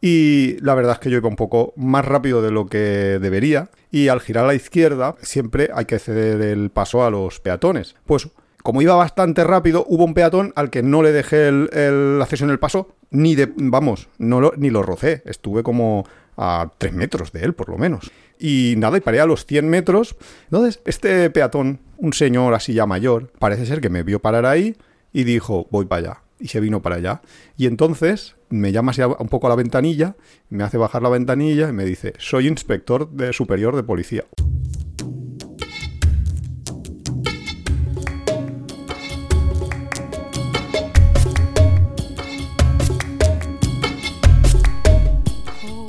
Y la verdad es que yo iba un poco más rápido de lo que debería. Y al girar a la izquierda, siempre hay que ceder el paso a los peatones. Pues como iba bastante rápido, hubo un peatón al que no le dejé el, el acceso en el paso, ni de, vamos, lo, ni lo rocé. Estuve como a 3 metros de él, por lo menos. Y nada, y paré a los 100 metros. Entonces, este peatón, un señor así ya mayor, parece ser que me vio parar ahí y dijo, voy para allá. Y se vino para allá. Y entonces me llama un poco a la ventanilla, me hace bajar la ventanilla y me dice, soy inspector de superior de policía.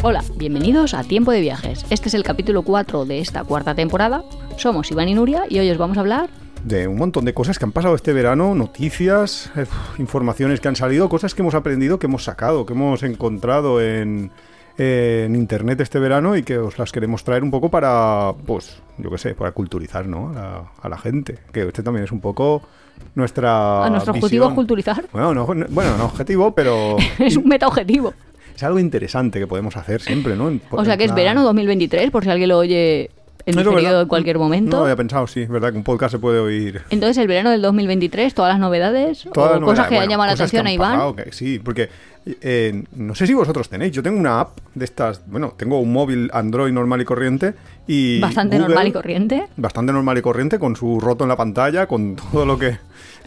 Hola, bienvenidos a Tiempo de Viajes. Este es el capítulo 4 de esta cuarta temporada. Somos Iván y Nuria y hoy os vamos a hablar de un montón de cosas que han pasado este verano, noticias, eh, informaciones que han salido, cosas que hemos aprendido, que hemos sacado, que hemos encontrado en, en internet este verano y que os las queremos traer un poco para, pues, yo qué sé, para culturizar, ¿no? A la, a la gente. Que este también es un poco nuestra. ¿A nuestro visión. objetivo es culturizar? Bueno, no, bueno, no objetivo, pero. es un meta objetivo. Es algo interesante que podemos hacer siempre, ¿no? En- O sea que es verano 2023, por si alguien lo oye en No, no, cualquier No momento. lo había pensado, sí, verdad que un podcast se puede oír. Entonces, el verano del 2023, todas las novedades Todas o las cosas novedades. que Bueno, llaman la atención a Iván. sí, porque eh, no sé si vosotros tenéis. Yo tengo una app de estas. Bueno, tengo un móvil Android normal y corriente. y Bastante Google- normal y corriente. Bastante normal y corriente, con su roto en la pantalla, con todo lo que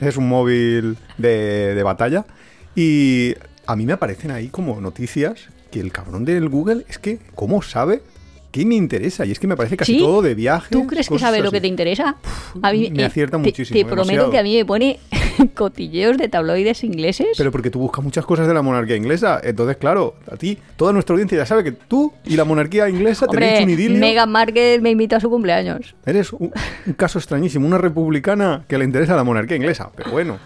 es un móvil de, de batalla. Y a mí me aparecen ahí como noticias que el cabrón del Google es que, ¿cómo sabe? ¿Qué me interesa? Y es que me parece casi ¿Sí? todo de viajes. ¿Tú crees que cosas sabe lo que te interesa? A mí, me eh, acierta te- muchísimo, Te, prometo demasiado. que a mí me pone cotilleos de tabloides ingleses. Pero porque tú buscas muchas cosas de la monarquía inglesa. Entonces, claro, a ti, toda nuestra audiencia ya sabe que tú y la monarquía inglesa tenéis un Hombre, idilio. Meghan Markle me invita a su cumpleaños. Eres un, un caso extrañísimo, una republicana que le interesa la monarquía inglesa. Pero bueno,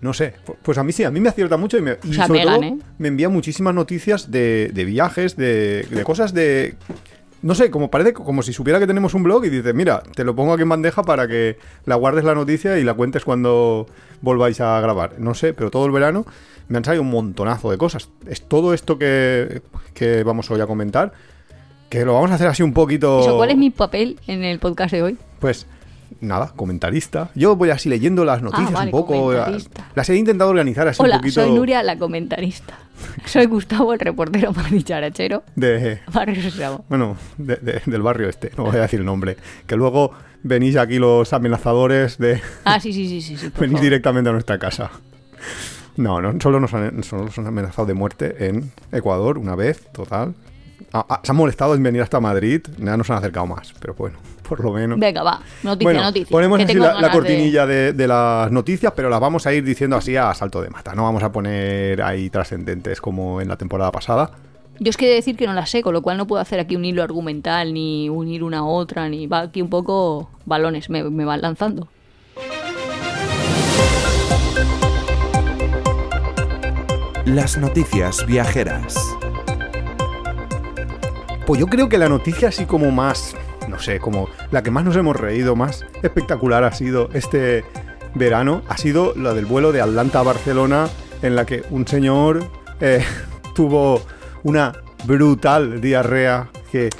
no sé. Pu- Pues a mí sí, a mí me acierta mucho y, me, y sobre todo ¿eh? me envía muchísimas noticias de, de viajes, de, de cosas de... No sé, como parece como si supiera que tenemos un blog y dice, mira, te lo pongo aquí en bandeja para que la guardes la noticia y la cuentes cuando volváis a grabar. No sé, pero todo el verano me han salido un montonazo de cosas. Es todo esto que, que vamos hoy a comentar, que lo vamos a hacer así un poquito... Eso, ¿Cuál es mi papel en el podcast de hoy? Pues nada, comentarista. Yo voy así leyendo las noticias Ah, vale, un poco. comentarista. Las he intentado organizar así Hola, un poquito soy Nuria, la comentarista. Soy Gustavo, el reportero más dicharachero. de Barrio Sésamo. bueno, de- de- del barrio este, no voy a decir el nombre, que luego venís aquí los amenazadores de Ah, sí, sí, sí, sí. venís favor. directamente a nuestra casa. No, no, solo nos han, solo nos han amenazado de muerte en Ecuador una vez, total. Ah, ah, se han molestado en venir hasta Madrid, ya nos han acercado más, pero bueno, por lo menos. Venga, va. Noticia, bueno, noticia. ponemos así la, la ganas de- cortinilla de... de las noticias, pero las vamos a ir diciendo así a salto de mata. No vamos a poner ahí trascendentes como en la temporada pasada. Yo es que he de decir que no las sé, con lo cual no puedo hacer aquí un hilo argumental, ni unir una a otra, ni va aquí un poco balones, me, me van lanzando. Las noticias viajeras. Pues yo creo que la noticia así como más, no sé, como la que más nos hemos reído, más espectacular ha sido este verano, ha sido la del vuelo de Atlanta a Barcelona, en la que un señor eh, tuvo una brutal diarrea que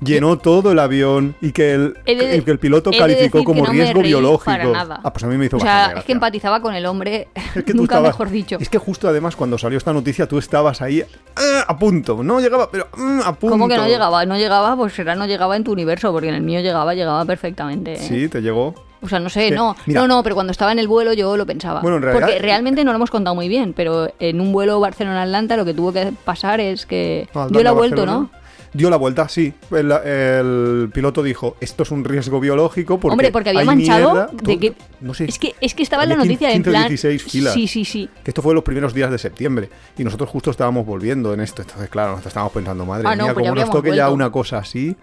llenó todo el avión y que el, He de- el que el piloto he de calificó como no riesgo biológico. para nada. Ah, pues a mí me hizo O sea, bastante es que empatizaba con el hombre, Es que tú nunca estabas- mejor dicho. Es que justo además cuando salió esta noticia tú estabas ahí ah, a punto. No llegaba, pero ah, a punto. ¿Cómo que no llegaba? No llegaba, pues será no llegaba en tu universo, porque en el mío llegaba, llegaba perfectamente. ¿eh? Sí, te llegó. O sea, no sé, no, mira- no, no, pero cuando estaba en el vuelo yo lo pensaba. Bueno, en realidad- Porque realmente no lo hemos contado muy bien, pero en un vuelo Barcelona-Atlanta lo que tuvo que pasar es que Ah, dio la Atlanta, vuelta, Barcelona. ¿no? Dio la vuelta, sí. El, el piloto dijo, esto es un riesgo biológico porque Hombre, porque había hay manchado mierda". de que... No sé. Es que, es que estaba en la noticia en 15 o plan... 16 filas. Sí, sí, sí. Que esto fue los primeros días de septiembre y nosotros justo estábamos volviendo en esto. Entonces, claro, nosotros estábamos pensando, madre Ah, no, mía, pues como nos toque ya una cosa así.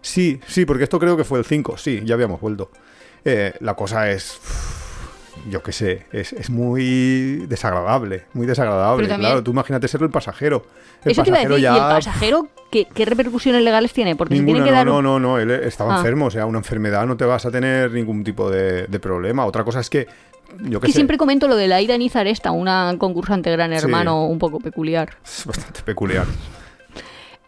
Sí, sí, porque esto creo que fue el 5, sí, ya habíamos vuelto. Eh, la cosa es, yo qué sé, es, es muy desagradable, muy desagradable. También- Claro, tú imagínate ser el pasajero. El Eso te iba a pasajero decir, ya... ¿y el pasajero qué, qué repercusiones legales tiene? Porque Ninguna, se tiene que no, dar... no, no, no, él estaba Ah. enfermo, o sea, una enfermedad no te vas a tener ningún tipo de, de problema. Otra cosa es que, yo que siempre comento lo de la Ida Nizar esta, una concursante gran Sí. hermano un poco peculiar. es bastante peculiar.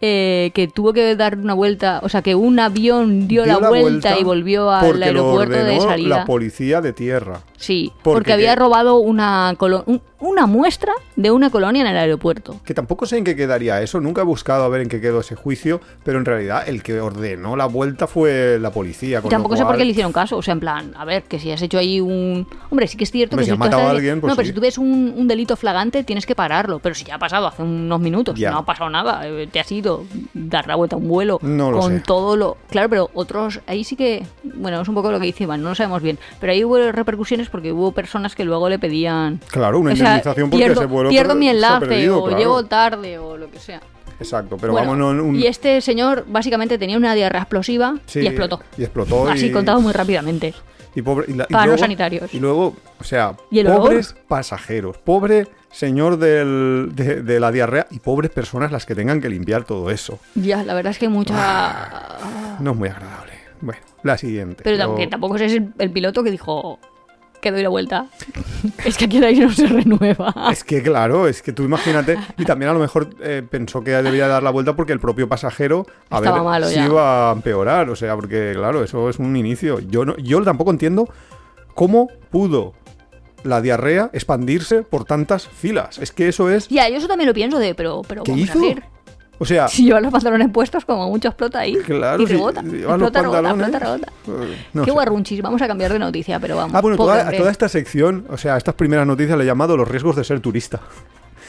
Eh, que tuvo que dar una vuelta, o sea, que un avión dio, Dio la, vuelta, y volvió al porque lo aeropuerto de salida. la policía de tierra. Sí, Porque porque, había robado una, un- una muestra de una colonia en el aeropuerto. Que tampoco sé en qué quedaría eso, nunca he buscado a ver en qué quedó ese juicio, pero en realidad el que ordenó la vuelta fue la policía. Y tampoco sé por qué le hicieron caso. O sea, en plan, a ver, que si has hecho ahí un. Hombre, sí que es cierto Hombre, que si has matado a alguien, pues No, pero si tú ves un, un delito flagante, tienes que pararlo. Pero si ya ha pasado hace unos minutos, Ya. no ha pasado nada. eh, Te has ido dar la vuelta a un vuelo No lo con sé. todo lo. Claro, pero otros. Ahí sí que. Bueno, es un poco lo que dice Iván, no lo sabemos bien. Pero ahí hubo repercusiones porque hubo personas que luego le pedían. Claro, una o sea, indemnización porque pierdo, ese vuelo pierdo mi enlace, perdido, o claro. llego tarde, o lo que sea. Exacto, pero Bueno, vamos, no, un... Y este señor básicamente tenía una diarrea explosiva Sí, y explotó. Y explotó. Así y- contado muy rápidamente. Y pobre, y la- Para luego- sanitarios. Y luego, o sea, ¿Y el olor? pobres pasajeros, pobre señor del- de, de la diarrea y pobres personas las que tengan que limpiar todo eso. Ya, la verdad es que mucha. No es muy agradable. Bueno, la siguiente. Pero que tampoco es el, el piloto que dijo que doy la vuelta. es que aquí el aire no se renueva. Es que claro, es que tú imagínate, y también a lo mejor eh, pensó que debía dar la vuelta porque el propio pasajero a Estaba ver malo si ya. iba a empeorar, o sea, porque claro, eso es un inicio. Yo no, yo tampoco entiendo cómo pudo la diarrea expandirse por tantas filas. Es que eso es, Ya, yo eso también lo pienso de, pero, pero ¿qué vamos hizo? a ver. O sea, Si llevan los pantalones puestos, como mucho explota ahí. Claro, y si rebota. los explota, rebota, explota, rebota. no Qué guarrunchis. Vamos a cambiar de noticia, pero vamos. Ah, bueno, toda, toda esta sección, o sea, estas primeras noticias le he llamado los riesgos de ser turista.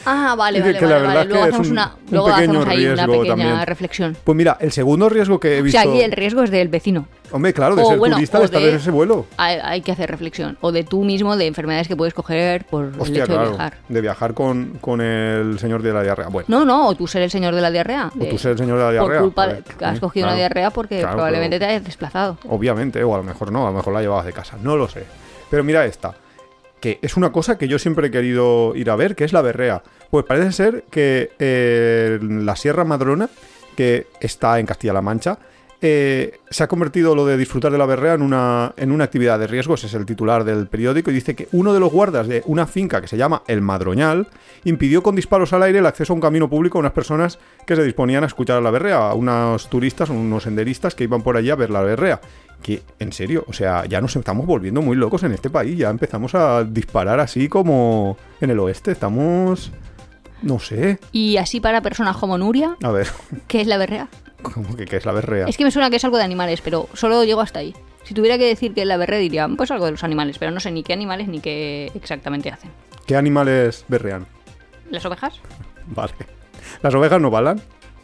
Ah, vale, Que- vale, la vale. verdad vale. que Luego es hacemos un- una, luego hacemos ahí una pequeña también. reflexión. Pues mira, el segundo riesgo que he O visto. sea, aquí el riesgo es del vecino. Hombre, claro, de o ser bueno, turista o de estar de- en ese vuelo. Hay, hay que hacer reflexión. O de tú mismo, de enfermedades que puedes coger por el Hostia, hecho de claro. viajar. De viajar con, con el señor de la diarrea. Bueno, No, no, o tú ser el señor de la diarrea. o de- tú ser el señor de la diarrea. Por culpa de que has cogido una diarrea porque Claro, probablemente te hayas desplazado. Obviamente, o a lo mejor no, a lo mejor la llevabas de casa. No lo sé. Pero mira esta. Que es una cosa que yo siempre he querido ir a ver, que es la berrea. Pues parece ser que eh, la Sierra Madrona, que está en Castilla-La Mancha, eh, se ha convertido lo de disfrutar de la berrea en una, en una actividad de riesgo, ese es el titular del periódico, y dice que uno de los guardas de una finca que se llama El Madroñal impidió con disparos al aire el acceso a un camino público a unas personas que se disponían a escuchar a la berrea, a unos turistas, unos senderistas que iban por allí a ver la berrea. Que, en serio, o sea, ya nos estamos volviendo muy locos en este país, ya empezamos a disparar así como en el oeste, estamos... No sé, Y así para personas como Nuria, a ver, ¿qué es la berrea? ¿Cómo que qué es la berrea? Es que me suena que es algo de animales, pero solo llego hasta ahí. Si tuviera que decir que es la berrea, diría, pues algo de los animales, pero no sé ni qué animales ni qué exactamente hacen. ¿Qué animales berrean? ¿Las ovejas? Vale. ¿Las ovejas no balan?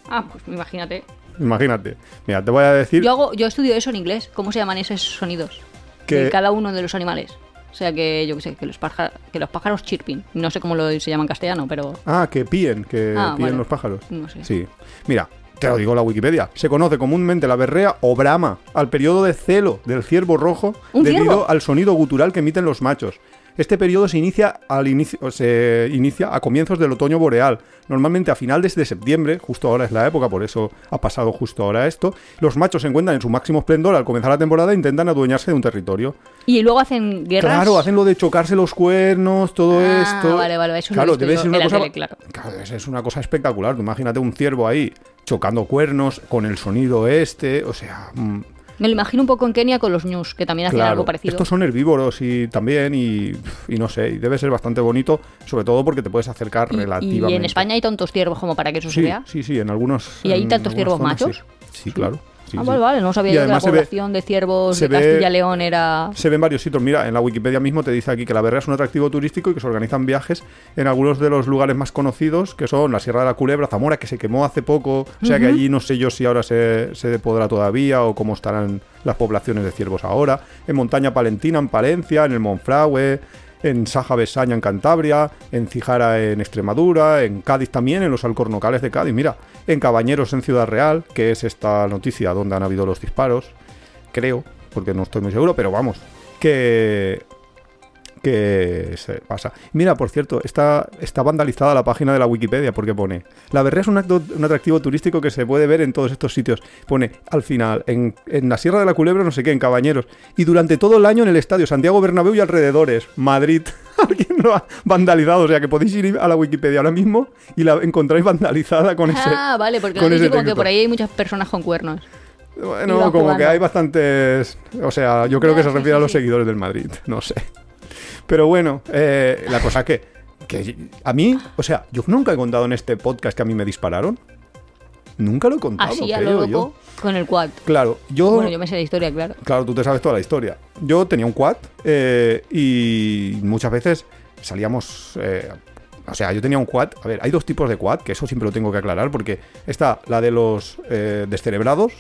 Ah, pues imagínate. Imagínate. Mira, te voy a decir Yo, hago, yo estudio eso en inglés. ¿Cómo se llaman esos sonidos? Que- De cada uno de los animales. O sea que, yo qué sé, que los, pájaros, que los pájaros chirping. No sé cómo lo, se llama en castellano, pero Ah, que píen, que Ah, píen vale. los pájaros. no sé. Sí. Mira, te lo digo la Wikipedia. Se conoce comúnmente la berrea o brama al periodo de celo del ciervo rojo ¿Un debido ciervo? al sonido gutural que emiten los machos. Este periodo se inicia, al inicio, se inicia a comienzos del otoño boreal, normalmente a finales de septiembre, justo ahora es la época, por eso ha pasado justo ahora esto. Los machos se encuentran en su máximo esplendor al comenzar la temporada e intentan adueñarse de un territorio. Y luego hacen guerras. Claro, hacen lo de chocarse los cuernos, todo Ah, esto. vale, vale, eso lo he claro, visto yo en una cosa. tele, claro. Claro, ser una cosa espectacular. Tú imagínate un ciervo ahí chocando cuernos con el sonido este, o sea. mm, Me lo imagino un poco en Kenia con los ñus, que también hacían claro. algo parecido. Estos son herbívoros y también, y, y no sé, y debe ser bastante bonito, sobre todo porque te puedes acercar Y- relativamente. y, en España hay tantos ciervos como para que eso se Sí, vea. sí, sí, en algunos. ¿Y hay tantos ciervos zonas, machos? Sí, Sí, claro. Sí, ah, sí. vale, vale, no sabía yo que la ve- población de ciervos de Castilla y León era... Se ven varios sitios. Mira, en la Wikipedia mismo te dice aquí que la berrea es un atractivo turístico y que se organizan viajes en algunos de los lugares más conocidos, que son la Sierra de la Culebra, Zamora, que se quemó hace poco. O sea que allí no sé yo si ahora se, se podrá todavía o cómo estarán las poblaciones de ciervos ahora. En Montaña Palentina, en Palencia, en el Monfragüe, en Saja Besaña, en Cantabria, en Cijara, en Extremadura, en Cádiz también, en los alcornocales de Cádiz. Mira, en Cabañeros, en Ciudad Real, que es esta noticia donde han habido los disparos creo, porque no estoy muy seguro, pero vamos, que, que se pasa. Mira, por cierto, está, está vandalizada la página de la Wikipedia porque pone, la berrea es un, acto- un atractivo turístico que se puede ver en todos estos sitios. Pone, al final, en, en la Sierra de la Culebra, no sé qué, en Cabañeros. Y durante todo el año en el estadio Santiago Bernabéu y alrededores, Madrid. Alguien lo ha vandalizado, o sea que podéis ir a la Wikipedia ahora mismo y la encontráis vandalizada con ese... Ah, vale, porque con ese como que por ahí hay muchas personas con cuernos. Bueno, como jugando. que hay bastantes. O sea, yo creo que se refiere a los seguidores del Madrid, no sé. Pero bueno, eh, la cosa que, que a mí, o sea, yo nunca he contado en este podcast que a mí me dispararon. Nunca lo he contado, Así a lo yo. loco con el quad. Claro, yo, Bueno, yo me sé la historia, claro. claro, tú te sabes toda la historia. Yo tenía un quad eh, y muchas veces salíamos. eh, o sea, yo tenía un quad. A ver, hay dos tipos de quad, que eso siempre lo tengo que aclarar, porque está la de los eh, descerebrados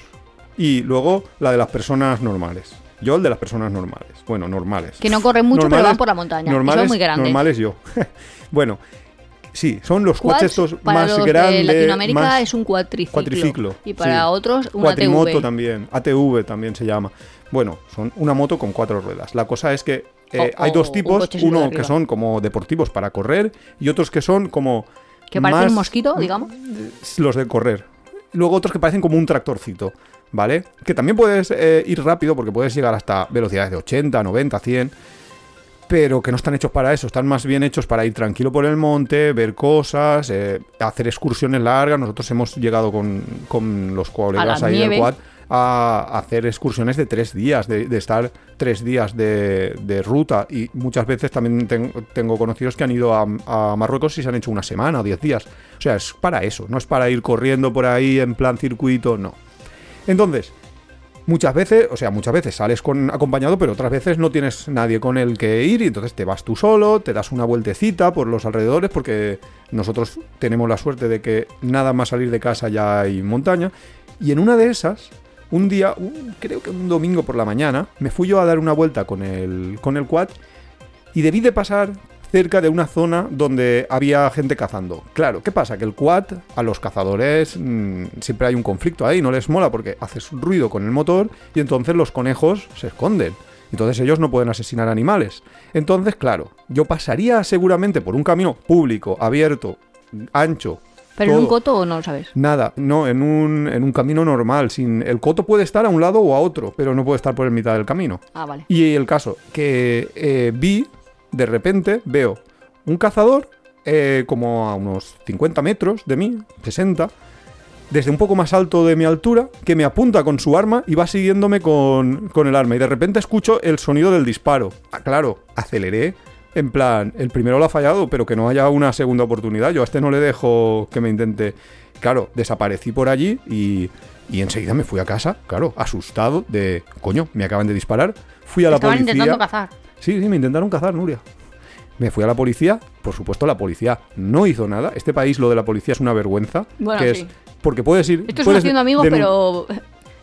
y luego la de las personas normales. Yo el de las personas normales. Bueno, normales. Que no corren mucho, pero van por la montaña. Normales, son muy grandes. normales yo. bueno, sí, son los Quads, quads estos para más los grandes. de Latinoamérica más- es un cuatriciclo. Cuatriciclo. Y para sí. otros un Cuatrimoto ATV. también. ATV también se llama. Bueno, son una moto con cuatro ruedas. La cosa es que eh, O- hay dos un tipos. Uno que son como deportivos para correr y otros que son como. Que parece más- un mosquito, digamos. Los de correr. Luego otros que parecen como un tractorcito. ¿Vale? Que también puedes eh, ir rápido porque puedes llegar hasta velocidades de 80, 90, 100 pero que no están hechos para eso, están más bien hechos para ir tranquilo por el monte, ver cosas, eh, hacer excursiones largas. Nosotros hemos llegado con, con los colegas ahí del quad a hacer excursiones de tres días, de, de estar tres días de, de ruta. Y muchas veces también ten- tengo conocidos que han ido a, a Marruecos y se han hecho una semana o diez días. O sea, es para eso, no es para ir corriendo por ahí en plan circuito, no. Entonces, muchas veces, o sea, muchas veces sales con acompañado, pero otras veces no tienes nadie con el que ir y entonces te vas tú solo, te das una vueltecita por los alrededores porque nosotros tenemos la suerte de que nada más salir de casa ya hay montaña. Y en una de esas un día, creo que un domingo por la mañana, me fui yo a dar una vuelta con el con el quad y debí de pasar cerca de una zona donde había gente cazando. Claro, ¿qué pasa? Que el quad a los cazadores mm, siempre hay un conflicto ahí, no les mola porque haces ruido con el motor y entonces los conejos se esconden. Entonces ellos no pueden asesinar animales. Entonces, claro, yo pasaría seguramente por un camino público, abierto, ancho. ¿Pero en un todo. coto o no lo sabes? Nada, no, en un, en un camino normal. Sin, el coto puede estar a un lado o a otro, pero no puede estar por el mitad del camino. Ah, vale. Y el caso, que eh, vi, de repente, veo un cazador eh, como a unos 50 metros de mí, 60, desde un poco más alto de mi altura, que me apunta con su arma y va siguiéndome con, con el arma. Y de repente escucho el sonido del disparo. Ah, claro, aceleré. En plan, el primero lo ha fallado, pero que no haya una segunda oportunidad. Yo a este no le dejo que me intente. Claro, desaparecí por allí y, y enseguida me fui a casa, claro, asustado de, coño, me acaban de disparar. Fui a la Estaban policía. intentando cazar. Sí, sí, me intentaron cazar, Nuria. Me fui a la policía, por supuesto la policía no hizo nada. Este país lo de la policía es una vergüenza. Bueno, que sí. es porque puedes ir... Esto es puedes haciendo amigos, denun- pero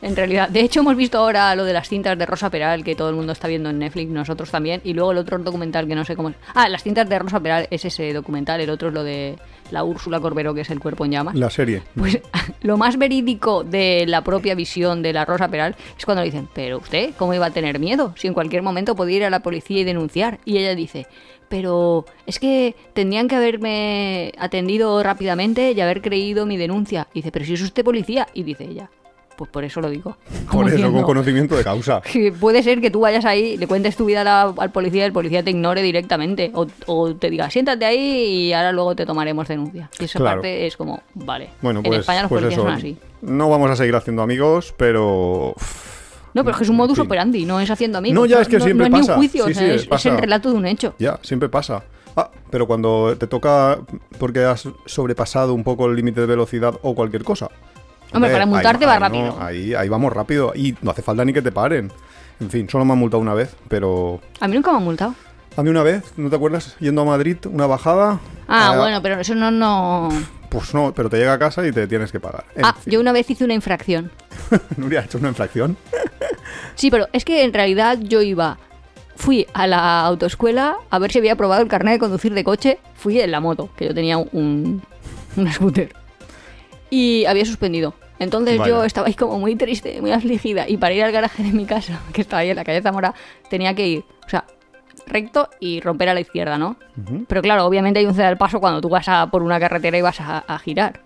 en realidad. De hecho, hemos visto ahora lo de las cintas de Rosa Peral, que todo el mundo está viendo en Netflix, nosotros también. Y luego el otro documental que no sé cómo es. Ah, las cintas de Rosa Peral es ese documental. El otro es lo de la Úrsula Corbero, que es el cuerpo en llamas. La serie. Pues lo más verídico de la propia visión de la Rosa Peral es cuando le dicen, pero usted, ¿cómo iba a tener miedo? Si en cualquier momento podía ir a la policía y denunciar. Y ella dice, pero es que tendrían que haberme atendido rápidamente y haber creído mi denuncia. Y dice, pero si es usted policía. Y dice ella, pues por eso lo digo. Por eso, con conocimiento de causa. puede ser que tú vayas ahí, le cuentes tu vida al policía y el policía te ignore directamente. O, o te diga, siéntate ahí y ahora luego te tomaremos denuncia. Y esa Claro. parte es como, vale. Bueno, en pues, España los pues policías eso. son así. No vamos a seguir haciendo amigos, pero... No, pero es que es un En modus operandi, no es haciendo amigos. No, ya es que siempre no es ni pasa. un juicio, Sí, o sea, sí, es, el relato de un hecho. Ya, siempre pasa. Ah, pero cuando te toca porque has sobrepasado un poco el límite de velocidad o cualquier cosa. Hombre, para ahí multarte va- va ahí no, rápido. ahí, ahí vamos rápido. Y no hace falta ni que te paren. En fin, solo me han multado una vez, pero... A mí nunca me han multado. A mí una vez, ¿no te acuerdas? Yendo a Madrid, una bajada... Ah, eh, bueno, pero eso no, no... Pues no, pero te llega a casa y te tienes que pagar. En Ah, fin. yo una vez hice una infracción. Nuria ha hecho una infracción. Sí, pero es que en realidad yo iba... Fui a la autoescuela a ver si había probado el carnet de conducir de coche. Fui en la moto, que yo tenía un, un scooter. Y había suspendido. Entonces yo estaba ahí como muy triste, muy afligida. Y para ir al garaje de mi casa, que estaba ahí en la calle Zamora, tenía que ir. O sea, recto y romper a la izquierda, ¿no? Pero claro, obviamente hay un ceda al paso cuando tú vas a, por una carretera y vas a, a girar.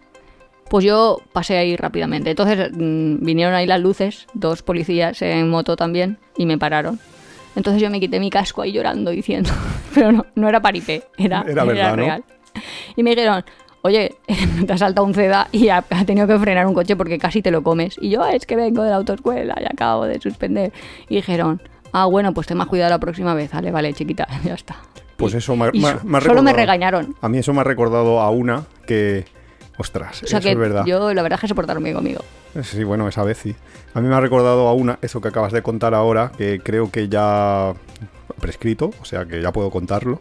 Pues yo pasé ahí rápidamente. Entonces mm, vinieron ahí las luces, dos policías en moto también, y me pararon. Entonces yo me quité mi casco ahí llorando diciendo, pero no, no era paripé, era, Era verdad, ¿no? real. Y me dijeron, oye, te has saltado un CEDA y ha, ha tenido que frenar un coche porque casi te lo comes. Y yo, "Ah, es que vengo de la autoescuela y acabo de suspender. Y dijeron, ah, bueno, pues ten más cuidado la próxima vez. Vale, vale, chiquita, ya está. Pues eso me, ha solo me recordado- regañaron. A mí eso me ha recordado a una que... Ostras, O sea eso que es verdad. yo, la verdad es que se portaron bien conmigo. Sí, bueno, esa vez sí. A mí me ha recordado a una, eso que acabas de contar ahora, que creo que ya prescrito, o sea que ya puedo contarlo.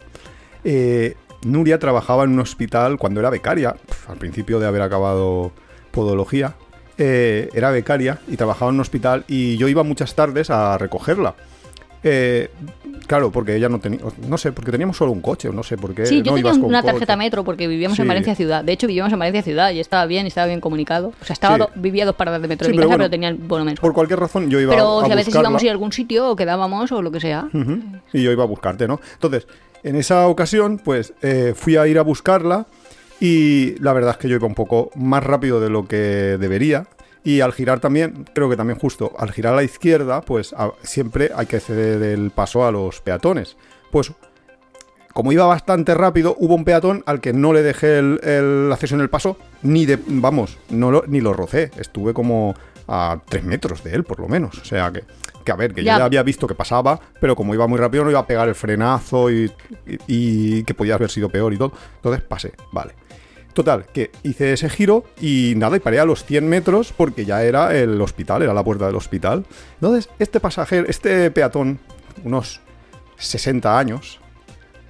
Eh, Nuria trabajaba en un hospital cuando era becaria, al principio de haber acabado podología. eh, era becaria y trabajaba en un hospital y yo iba muchas tardes a recogerla. Eh, claro, porque ella no tenía, no sé, porque teníamos solo un coche, o no sé por qué. Sí, yo no tenía ibas con una coche. tarjeta metro porque vivíamos Sí. en Valencia Ciudad. De hecho, vivíamos en Valencia Ciudad y estaba bien, y estaba bien comunicado. O sea, estaba Sí. do- vivía dos paradas de metro Sí, de mi pero casa, bueno, pero tenía bono mensual. Por cualquier razón yo iba Pero a si a veces buscarla. íbamos a ir a algún sitio o quedábamos o lo que sea. Y yo iba a buscarte, ¿no? Entonces, en esa ocasión, pues eh, fui a ir a buscarla y la verdad es que yo iba un poco más rápido de lo que debería. Y al girar también, creo que también justo, al girar a la izquierda, pues siempre hay que ceder el paso a los peatones. Pues como iba bastante rápido, hubo un peatón al que no le dejé el, acceso en el paso, ni de, vamos, lo, ni lo rocé. Estuve como a tres metros de él, por lo menos. O sea que, que a ver, que Ya. yo ya había visto que pasaba, pero como iba muy rápido, no iba a pegar el frenazo y, y- y que podía haber sido peor y todo. Entonces pasé, vale. Total, que hice ese giro y nada, y paré a los 100 metros porque ya era el hospital, era la puerta del hospital. Entonces, este pasajero, este peatón, unos 60 años,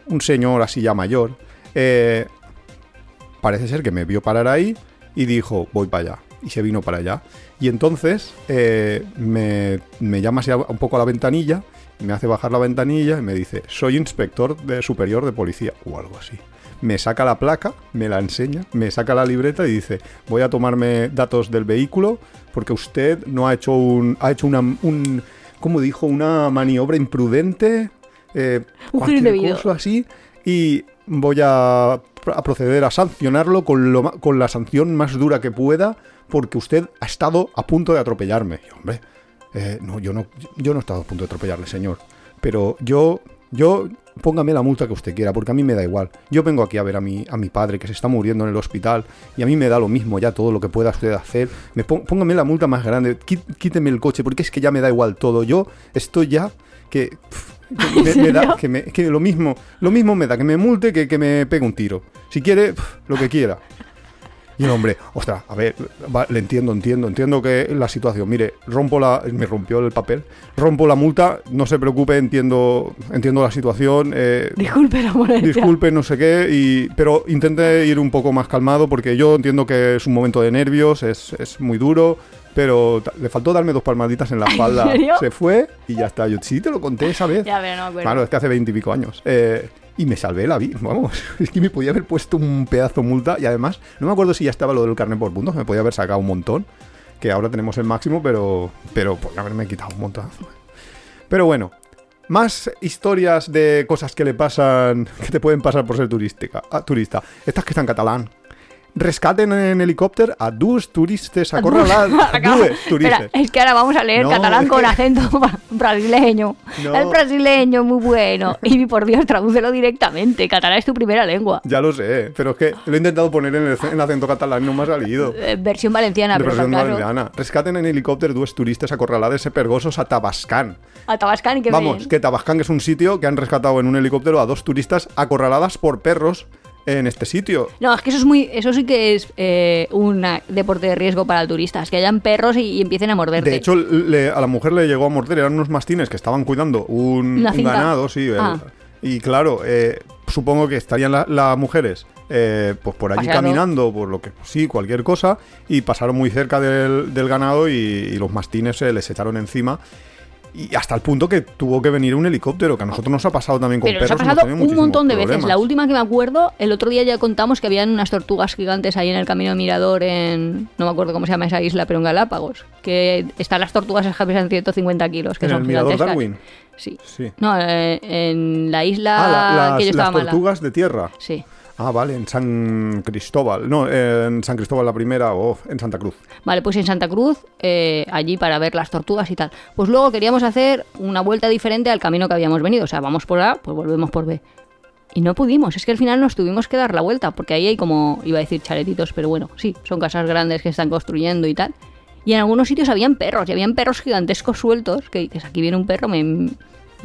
un señor así ya mayor, eh, parece ser que me vio parar ahí y dijo, voy para allá. Y se vino para allá. Y entonces eh, me, me llama así a- un poco a la ventanilla, me hace bajar la ventanilla y me dice, soy inspector de superior de policía o algo así. Me saca la placa, me la enseña, me saca la libreta y dice, voy a tomarme datos del vehículo porque usted no ha hecho un... Ha hecho una, un ¿Cómo dijo? Una maniobra imprudente. eh, Un cualquier cosa así y voy a, a proceder a sancionarlo con, lo con la sanción más dura que pueda porque usted ha estado a punto de atropellarme. Y, hombre, eh, no, yo no, yo no he estado a punto de atropellarle, señor. Pero yo, yo, póngame la multa que usted quiera, porque a mí me da igual. Yo vengo aquí a ver a mi, a mi padre que se está muriendo en el hospital y a mí me da lo mismo ya todo lo que pueda usted hacer. Me póngame la multa más grande, quíteme el coche, porque es que ya me da igual todo. Yo estoy ya que, me, me da, que, me- que lo mismo, lo mismo me da que me multe que que me pegue un tiro. Si quiere, lo que quiera. Y el hombre, ostras, a ver, va, le entiendo, entiendo, entiendo que la situación, mire, rompo la, me rompió el papel, rompo la multa, no se preocupe, entiendo, entiendo la situación, eh, Disculpe la molestia. disculpe, no sé qué, y, pero intente ir un poco más calmado porque yo entiendo que es un momento de nervios, es, es muy duro, pero le faltó darme dos palmaditas en la espalda. serio? Se fue y ya está. Yo sí te lo conté esa vez. Ya, pero no me acuerdo. Claro, es que hace veintipico años. Eh, y me salvé la vida, vamos. Es que me podía haber puesto un pedazo multa y además, no me acuerdo si ya estaba lo del carnet por puntos, me podía haber sacado un montón, que ahora tenemos el máximo, pero, pero por haberme quitado un montazo. Pero bueno, más historias de cosas que le pasan, que te pueden pasar por ser turística, ah, turista. Estas que están catalán. Rescaten en helicóptero a dos turistas acorralados. Es que ahora vamos a leer No, catalán con acento bra- brasileño. No. El brasileño, muy bueno. Y por Dios, tradúcelo directamente. Catalán es tu primera lengua. Ya lo sé, pero es que lo he intentado poner en el, en el acento catalán y no me ha salido. Eh, versión valenciana, pero versión claro. valenciana. Rescaten en helicóptero dos turistas acorralados y pergosos a Tabascán. A Tabascan y que Vamos, que Tabascán es un sitio que han rescatado en un helicóptero a dos turistas acorraladas por perros en este sitio. No, es que eso es muy, eso sí que es eh, un deporte de riesgo para el turista, es que hayan perros y, y empiecen a morderte. De hecho, le- a la mujer le llegó a morder, eran unos mastines que estaban cuidando un, ganado, sí. el- Ah. y claro, eh, supongo que estarían la- las mujeres eh, pues por allí Paseando. caminando, por lo que sí, cualquier cosa, y pasaron muy cerca del, del ganado y, y los mastines se les echaron encima. Y hasta el punto que tuvo que venir un helicóptero, que a nosotros nos ha pasado también con Pero nos perros. ha hemos pasado un montón de veces. La última que me acuerdo, el otro día ya contamos que habían unas tortugas gigantes ahí en el camino de Mirador en. No me acuerdo cómo se llama esa isla, pero en Galápagos. Que están las tortugas esas que pesan 150 kilos, que ¿En son el Mirador gigantescas. Darwin? Sí. Sí. No, eh, en la isla Ah, la- que yo las, estaba las mala. tortugas de tierra. Sí. Ah, vale, en San Cristóbal. No, en San Cristóbal la primera o en Santa Cruz. Vale, pues en Santa Cruz, eh, allí para ver las tortugas y tal. Pues luego queríamos hacer una vuelta diferente al camino que habíamos venido. O sea, vamos por A, pues volvemos por B. Y no pudimos, es que al final nos tuvimos que dar la vuelta, porque ahí hay como, iba a decir chaletitos, pero bueno, sí, son casas grandes que están construyendo y tal. Y en algunos sitios habían perros, y habían perros gigantescos sueltos, que dices, aquí viene un perro, me,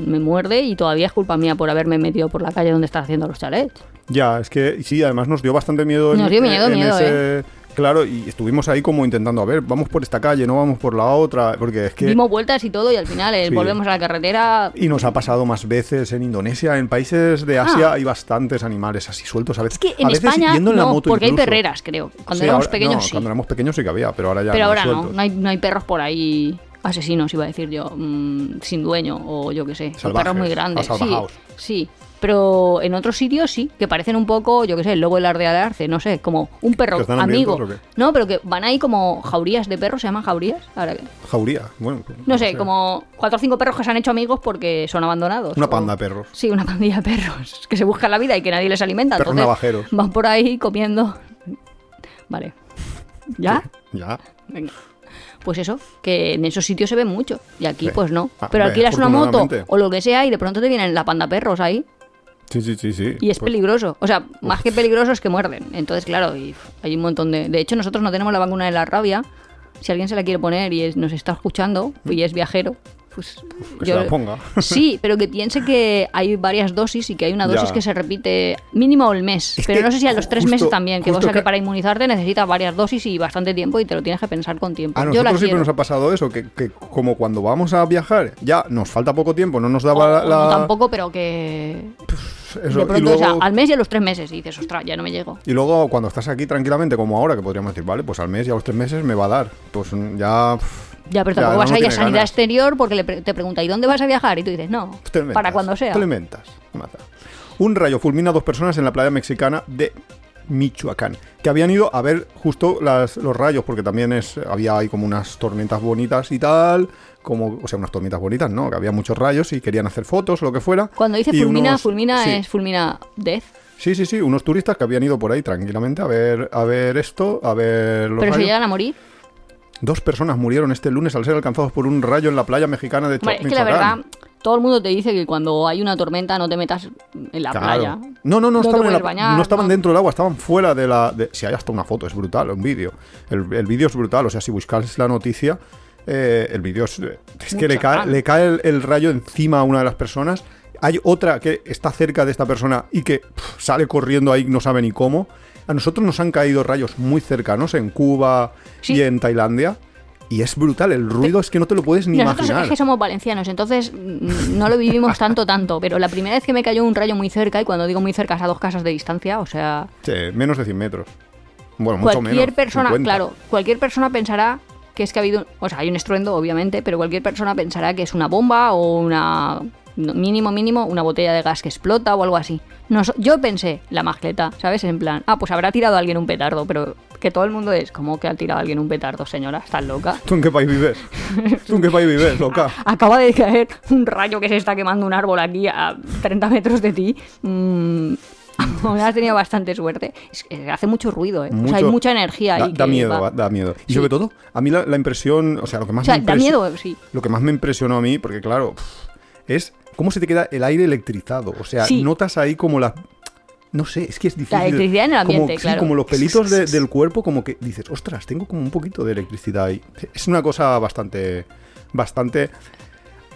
me muerde y todavía es culpa mía por haberme metido por la calle donde están haciendo los chalets. Ya, es que sí, además nos dio bastante miedo. Nos dio miedo, miedo, ese- Claro, y estuvimos ahí como intentando, a ver, vamos por esta calle, no vamos por la otra, porque es que... Dimos vueltas y todo, y al final eh, Sí. volvemos a la carretera. Y nos ha pasado más veces en Indonesia, en países de Asia hay bastantes animales así sueltos a veces. Ah. Es que en a veces España en la no, moto porque hay perreras, creo. Cuando Sí, éramos ahora- pequeños no, sí. Cuando éramos pequeños sí que había, pero ahora ya Pero no ahora no, sueltos. no hay, no hay perros por ahí asesinos, iba a decir yo, mm, sin dueño o yo qué sé. Salvajes, perros muy grandes. Sí, sí, pero en otros sitios sí, que parecen un poco, yo qué sé, el lobo del arde de arce, no sé, como un perro ¿Que están amigo. No, pero que van ahí como jaurías de perros, se llaman jaurías. Ahora que- Jauría, bueno. no sé, como cuatro o cinco perros que se han hecho amigos porque son abandonados. Una o- panda de perros. Sí, una pandilla de perros que se buscan la vida y que nadie les alimenta. Perros entonces navajeros. Van por ahí comiendo. Vale. ¿Ya? Ya. Venga. Pues eso, que en esos sitios se ve mucho. Y aquí, Sí. pues no. Ah, Pero alquilas una moto o lo que sea y de pronto te vienen la panda perros ahí. Sí, sí, sí, sí. Y es Pues, peligroso. O sea, más que peligroso es que muerden. Entonces, claro, y hay un montón de. De hecho, nosotros no tenemos la vacuna de la rabia. Si alguien se la quiere poner y es- nos está escuchando y es viajero, pues. Que se la ponga. Sí, pero que piense que hay varias dosis y que hay una dosis Ya. que se repite mínimo el mes. Es pero no sé si a los tres justo- meses también. Que cosa que que- para inmunizarte necesitas varias dosis y bastante tiempo y te lo tienes que pensar con tiempo. A Yo nosotros siempre quiero. nos ha pasado eso, que, que como cuando vamos a viajar ya nos falta poco tiempo, no nos daba O- la... o la- no tampoco, pero que. eso, de y, pronto, o sea, al mes y a los tres meses. Y dices, ostras, ya no me llego. y luego cuando estás aquí tranquilamente, como ahora, que podríamos decir, vale, pues al mes y a los tres meses me va a dar. Pues mm, ya... pff, Ya, pero tampoco vas no a ir a sanidad ganas. exterior porque le pre- te pregunta, ¿y dónde vas a viajar? Y tú dices, no, Te inventas, para cuando sea. Te lo inventas. Mata. Un rayo fulmina a dos personas en la playa mexicana de Michoacán, que habían ido a ver justo las- los rayos, porque también es, había ahí como unas tormentas bonitas y tal, como, o sea, unas tormentas bonitas, ¿no? Que había muchos rayos y querían hacer fotos o lo que fuera. Cuando dice fulmina, unos- fulmina sí. es fulmina death. Sí, sí, sí, unos turistas que habían ido por ahí tranquilamente a ver, a ver esto, a ver los Pero se rayos. llegan a morir. Dos personas murieron este lunes al ser alcanzados por un rayo en la playa mexicana de Hombre, Cho- es que la verdad, todo el mundo te dice que cuando hay una tormenta no te metas en la Claro. playa. No, no, no, No estaban, en la- bañar, no estaban no. dentro del agua, estaban fuera de la... de- si hay hasta una foto, es brutal, un vídeo. El, el vídeo es brutal, o sea, si buscáis la noticia, eh, el vídeo es... Es que le cae, le cae el, el rayo encima a una de las personas. Hay otra que está cerca de esta persona y que pf, sale corriendo ahí, no sabe ni cómo. A nosotros nos han caído rayos muy cercanos en Cuba Sí. y en Tailandia. Y es brutal, el ruido es que no te lo puedes ni Nosotros imaginar. es que somos valencianos, entonces mm, no lo vivimos tanto, tanto. Pero la primera vez que me cayó un rayo muy cerca, y cuando digo muy cerca es a dos casas de distancia, o sea, Sí, menos de 100 metros. Bueno, mucho cualquier menos. persona, 50. claro, cualquier persona pensará que es que ha habido, o sea, hay un estruendo, obviamente, pero cualquier persona pensará que es una bomba o una mínimo mínimo una botella de gas que explota o algo así. Nos- yo pensé la mascleta, ¿sabes? En plan, ah, pues habrá tirado alguien un petardo, pero que todo el mundo es, ¿cómo que ha tirado alguien un petardo, señora? ¿Estás loca? ¿Tú en qué país vives? ¿Tú en qué país vives, loca? Acaba de caer un rayo que se está quemando un árbol aquí a 30 metros de ti. Mm, has tenido bastante suerte. Es que hace mucho ruido, ¿eh? O sea, hay mucha energía ahí. da miedo, va- da miedo. Y Sí. sobre todo, a mí la, la impresión, o sea, lo que más O sea, me da miedo, sí. Lo que más me impresionó a mí, porque claro, es cómo se te queda el aire electrizado. O sea, Sí. notas ahí como la... No sé, es que es difícil. electricidad en el ambiente, como, sí, como los pelitos de- del cuerpo, como que dices, ostras, tengo como un poquito de electricidad ahí. Es una cosa bastante, bastante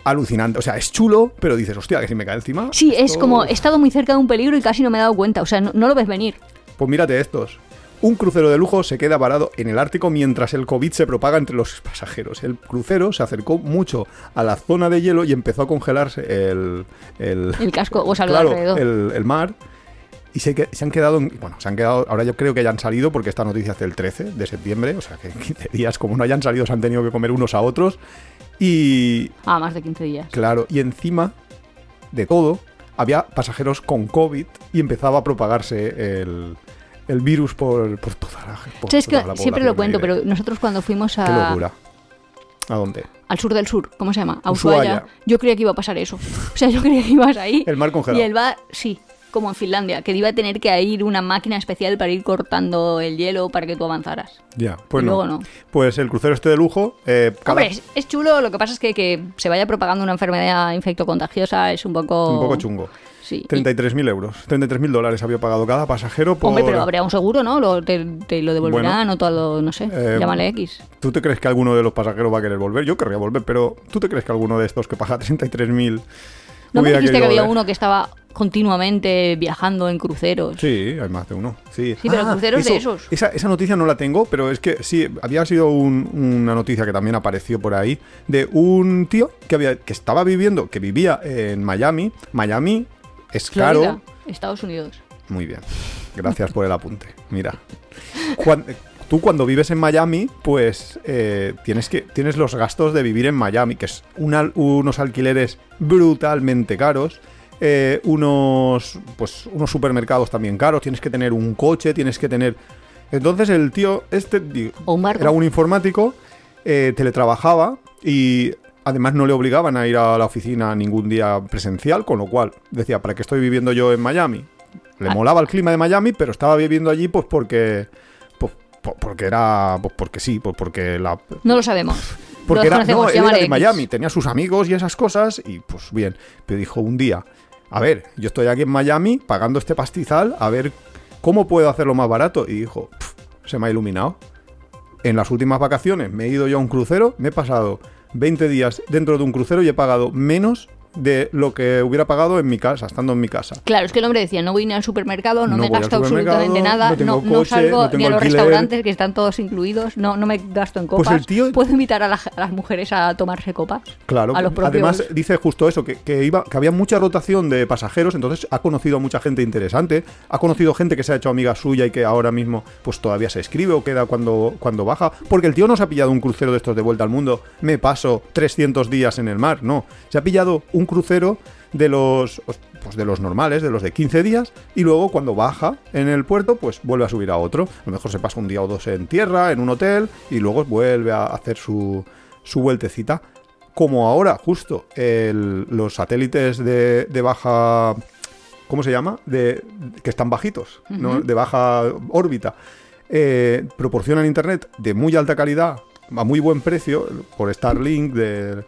alucinante. O sea, es chulo, pero dices, hostia, que si me cae encima. Sí, es como he estado muy cerca de un peligro y casi no me he dado cuenta. O sea, no, no lo ves venir. Pues mírate estos. Un crucero de lujo se queda varado en el Ártico mientras el COVID se propaga entre los pasajeros. El crucero se acercó mucho a la zona de hielo y empezó a congelarse el... El, El casco, o sea, claro, el, el mar. Y se, han quedado, en- bueno, se han quedado, ahora yo creo que ya han salido porque esta noticia es del 13 de septiembre, o sea que en 15 días como no hayan salido se han tenido que comer unos a otros. Y, Ah, más de 15 días. claro, y encima de todo, había pasajeros con COVID y empezaba a propagarse el, el virus por, por toda la por Sí, es que toda la siempre lo cuento, pero nosotros cuando fuimos Qué a, locura. ¿A dónde? al sur del sur, ¿cómo se llama? A Ushuaia. Ushuaia, yo creía que iba a pasar eso. O sea, yo creía que ibas ahí. El mar congelado. Y el va, sí, como en Finlandia, que iba a tener que ir una máquina especial para ir cortando el hielo para que tú avanzaras. Ya, pues Y no. luego no. Pues el crucero este de lujo, eh, cada- Hombre, es, es chulo, lo que pasa es que que se vaya propagando una enfermedad infectocontagiosa es un poco... un poco chungo. Sí. Y- 33.000 euros, 33.000 dólares había pagado cada pasajero por... Hombre, pero habría un seguro, ¿no? Lo, te, te lo devolverán o todo, no sé. Eh, Llámale X. ¿Tú te crees que alguno de los pasajeros va a querer volver? Yo querría volver, pero ¿tú te crees que alguno de estos que paga 33.000 ¿No me dijiste que había uno que estaba continuamente viajando en cruceros? Sí, hay más de uno. Sí, Sí, pero cruceros de esos. Esa, esa noticia no la tengo, pero es que sí, había sido un- una noticia que también apareció por ahí de un tío que, había, que estaba viviendo, que vivía en Miami. Miami es caro. Florida, Estados Unidos. Muy bien. Gracias por el apunte. Mira. Cuan- tú cuando vives en Miami, pues eh, tienes, que, tienes los gastos de vivir en Miami, que es una- unos alquileres brutalmente caros. eh, unos pues unos supermercados también caros, tienes que tener un coche, tienes que tener... Entonces el tío, este era un informático, eh, teletrabajaba y además no le obligaban a ir a la oficina ningún día presencial, con lo cual decía, ¿para qué estoy viviendo yo en Miami? Le Ah. molaba el clima de Miami, pero estaba viviendo allí pues porque... Po- porque era... Pues porque sí, pues porque la... No lo sabemos. Porque lo era, no, él era de. Miami, tenía sus amigos y esas cosas, y pues bien. Pero dijo un día, a ver, yo estoy aquí en Miami pagando este pastizal, a ver cómo puedo hacerlo más barato. Y dijo, "Pf, se me ha iluminado. En las últimas vacaciones me he ido yo a un crucero, me he pasado 20 días dentro de un crucero y he pagado menos de lo que hubiera pagado en mi casa, estando en mi casa. Claro, es que el hombre decía, no voy ni al supermercado, no, No me gasto absolutamente nada, no tengo no, no coche, salgo tengo ni a los alquiler". restaurantes que están todos incluidos, no, no me gasto en Pues copas. el tío- ¿Puedo invitar a, la- a las mujeres a tomarse copas? Claro, A los propios... además dice justo eso, que, que iba, que había mucha rotación de pasajeros, entonces ha conocido a mucha gente interesante, ha conocido gente que se ha hecho amiga suya y que ahora mismo pues todavía se escribe o queda cuando, cuando baja, porque el tío no se ha pillado un crucero de estos de vuelta al mundo, me paso 300 días en el mar, no, se ha pillado un crucero de los pues de los normales, de los de 15 días, y luego cuando baja en el puerto, pues vuelve a subir a otro. A lo mejor se pasa un día o dos en tierra, en un hotel, y luego vuelve a hacer su, su vueltecita como ahora, justo, el- los satélites de, de baja. ¿Cómo se llama? De, que están bajitos, ¿no? de baja órbita. eh, proporcionan internet de muy alta calidad, a muy buen precio, por Starlink, de-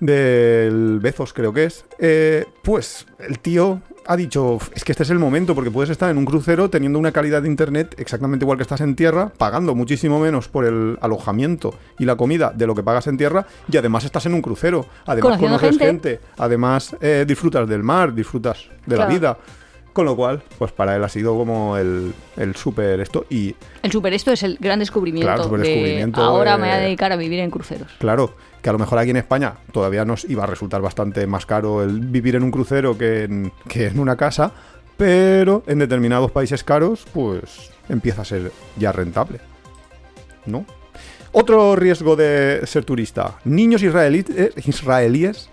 del Bezos creo que es. eh, pues el tío ha dicho, es que este es el momento, porque puedes estar en un crucero teniendo una calidad de internet exactamente igual que estás en tierra, pagando muchísimo menos por el alojamiento y la comida de lo que pagas en tierra, y además estás en un crucero, además Conociendo conoces gente. gente, además eh, disfrutas del mar, disfrutas de la vida. Con lo cual, pues para él ha sido como el, el súper esto. Y El super esto es el gran descubrimiento. Claro, super de descubrimiento ahora de- me voy a dedicar a vivir en cruceros. Claro, que a lo mejor aquí en España todavía nos iba a resultar bastante más caro el vivir en un crucero que en, que en una casa, pero en determinados países caros, pues empieza a ser ya rentable. ¿No? Otro riesgo de ser turista. Niños eh, israelíes.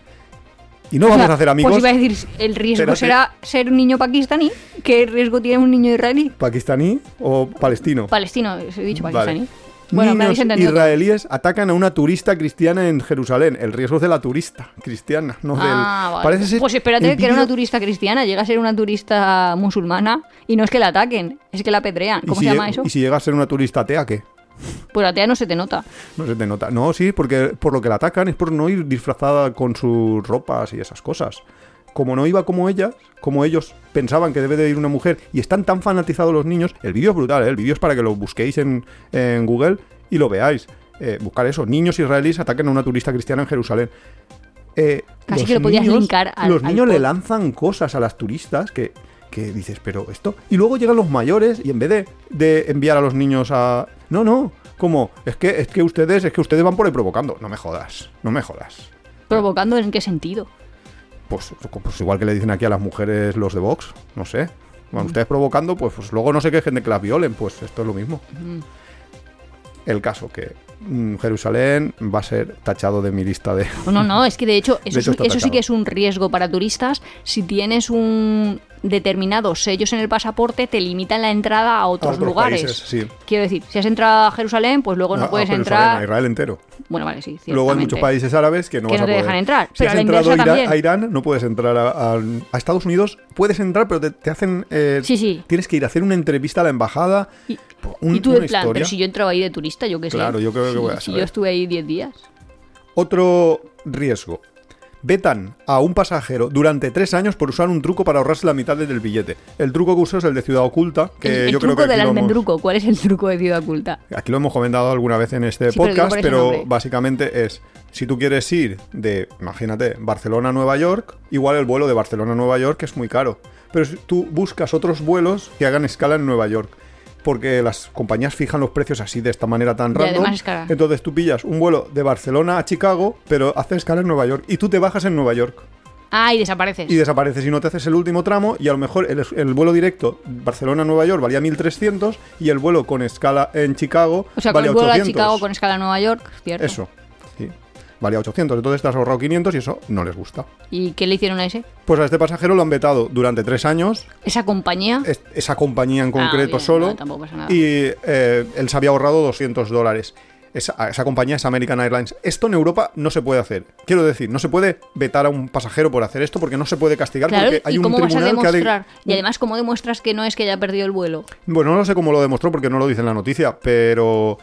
Y no O vamos sea, a hacer amigos Pues iba a decir, el riesgo será ser un niño pakistaní. ¿Qué riesgo tiene un niño israelí? pakistaní o palestino. Palestino, he dicho Vale. Bueno, Niños israelíes atacan a una turista cristiana en Jerusalén. El riesgo es de la turista cristiana, no del... Ah, vale. Parece ser Pues espérate, que era una turista cristiana, llega a ser una turista musulmana y no es que la ataquen, es que la apedrean. ¿Y ¿Cómo si se llama eso? Y si llega a ser una turista atea, ¿qué? Pues atea no se te nota. No se te nota. No, sí, porque por lo que la atacan es por no ir disfrazada con sus ropas y esas cosas. Como no iba como ellas, como ellos pensaban que debe de ir una mujer y están tan fanatizados los niños, el vídeo es brutal, ¿eh? el vídeo es para que lo busquéis en, en Google y lo veáis. Eh, buscar eso, niños israelíes atacan a una turista cristiana en Jerusalén. Eh, Casi los que lo podías niños- linkar al- Los al niños le lanzan cosas a las turistas que, que dices, pero esto. Y luego llegan los mayores y en vez de, de enviar a los niños a. No, no. Como, es que, es que ustedes, es que ustedes van por ahí provocando. No me jodas, no me jodas. ¿Provocando en qué sentido? Pues, pues igual que le dicen aquí a las mujeres los de Vox, no sé. Bueno, ustedes provocando, pues, pues luego no se quejen de que las violen, pues esto es lo mismo. El caso que mm, Jerusalén va a ser tachado de mi lista de... No, no, es que de hecho eso, De hecho es- está eso sí que es un riesgo para turistas. Si tienes un determinados sellos en el pasaporte, te limitan la entrada a otros, otros lugares. países, sí. Quiero decir, si has entrado a Jerusalén, pues luego no, a- a puedes entrar. A Israel entero. Bueno, vale, sí. Luego hay muchos países árabes que no Que vas no a te poder. dejan entrar, Si pero has entrado a, inversa Ira- también. a Irán, no puedes entrar a, Estados Unidos. Puedes entrar, pero te, te hacen... eh, Sí, sí. Tienes que ir a hacer una entrevista a la embajada. Y, un- y tú en plan, historia. pero si yo entraba ahí de turista, yo qué sé. Claro, yo creo que voy a Si saber. yo estuve ahí 10 días. Otro riesgo. Vetan a un pasajero durante tres años por usar un truco para ahorrarse la mitad del billete. El truco que uso es el de Ciudad Oculta, que el el yo creo truco que del hemos, almendruco. ¿Cuál es el truco de Ciudad Oculta? aquí lo hemos comentado alguna vez en este Sí, podcast, pero básicamente es, si tú quieres ir de, imagínate, Barcelona a Nueva York, igual el vuelo de Barcelona a Nueva York es muy caro. Pero si tú buscas otros vuelos que hagan escala en Nueva York. Porque las compañías fijan los precios así, de esta manera tan random. Entonces tú pillas un vuelo de Barcelona a Chicago, pero hace escala en Nueva York. Y tú te bajas en Nueva York. Ah, y desapareces. Y desapareces y no te haces el último tramo. Y a lo mejor el, el vuelo directo Barcelona-Nueva York valía 1300 y el vuelo con escala en Chicago o sea, con valía el vuelo a 800. Chicago con escala a Nueva York, ¿cierto? Eso. Valía 800. Entonces te has ahorrado 500 y eso no les gusta. ¿Y qué le hicieron a ese? Pues a este pasajero lo han vetado durante tres años. Esa compañía. es- esa compañía en concreto Ah, bien, solo. no, tampoco pasa nada. y eh, él se había ahorrado 200 dólares. Esa, esa compañía es American Airlines. Esto en Europa no se puede hacer. Quiero decir, no se puede vetar a un pasajero por hacer esto porque no se puede castigar Claro, porque hay ¿y un cómo vas a tribunal que ha de- demostrar? Y además, ¿cómo demuestras que no es que haya perdido el vuelo? Bueno, no sé cómo lo demostró porque no lo dice en la noticia, pero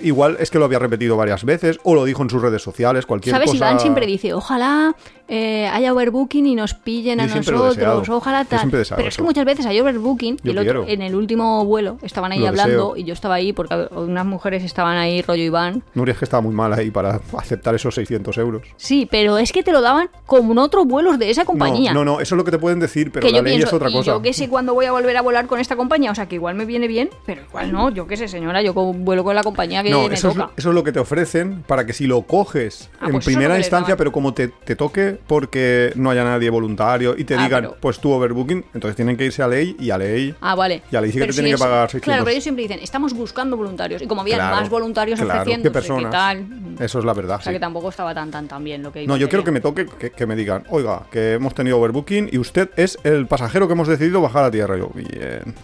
igual es que lo había repetido varias veces o lo dijo en sus redes sociales, cualquier ¿Sabes? cosa. Iván siempre dice, ojalá eh, haya overbooking y nos pillen a nosotros, ojalá tal. Pero es que muchas veces hay overbooking y el otro- en el último vuelo estaban ahí Lo hablando deseo. y yo estaba ahí porque unas mujeres estaban ahí, rollo Iván. Nuria es que estaba muy mal ahí para aceptar esos 600 euros. Sí, pero es que te lo daban como otros vuelos de esa compañía. No, no, no, eso es lo que te pueden decir, pero que la yo ley pienso, es otra cosa. yo qué sé cuándo voy a volver a volar con esta compañía, o sea que igual me viene bien, pero igual no, yo qué sé, señora, yo vuelo con la compañía que No, me eso es, eso es lo que te ofrecen para que si lo coges Ah, en pues primera instancia, pero como te, te toque porque no haya nadie voluntario y te Ah, digan, pero- pues tú overbooking, entonces tienen que irse a ley y a ley. Ah, vale. Y a la dice que Pero te tienen que pagar 600. Claro, pero ellos siempre dicen, estamos buscando voluntarios. Y como había Claro, más voluntarios claro, ofreciendo, ¿qué personas? tal. Eso es la verdad. O sea sí. que tampoco estaba tan tan tan bien lo que No, yo quiero que me toque, que, que me digan, oiga, que hemos tenido overbooking y usted es el pasajero que hemos decidido bajar a tierra. Yo, bien,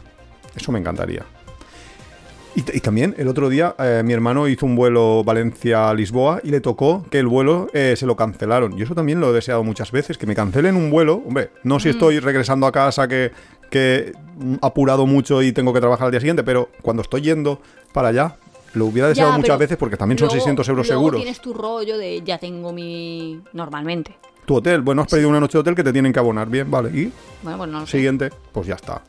eso me encantaría. Y, también el otro día eh, mi hermano hizo un vuelo Valencia-Lisboa y le tocó que el vuelo eh, se lo cancelaron. Y eso también lo he deseado muchas veces, que me cancelen un vuelo. Hombre, no Mm. si estoy regresando a casa que, que mm, apurado mucho y tengo que trabajar al día siguiente, pero cuando estoy yendo para allá, lo hubiera deseado Ya, muchas veces porque también son luego- 600 euros luego seguros. tienes tu rollo de ya tengo mi. Normalmente. Tu hotel, bueno, has pedido una noche de hotel que te tienen que abonar. Bien, vale. Y Bueno, pues no lo sé. Siguiente, pues ya está.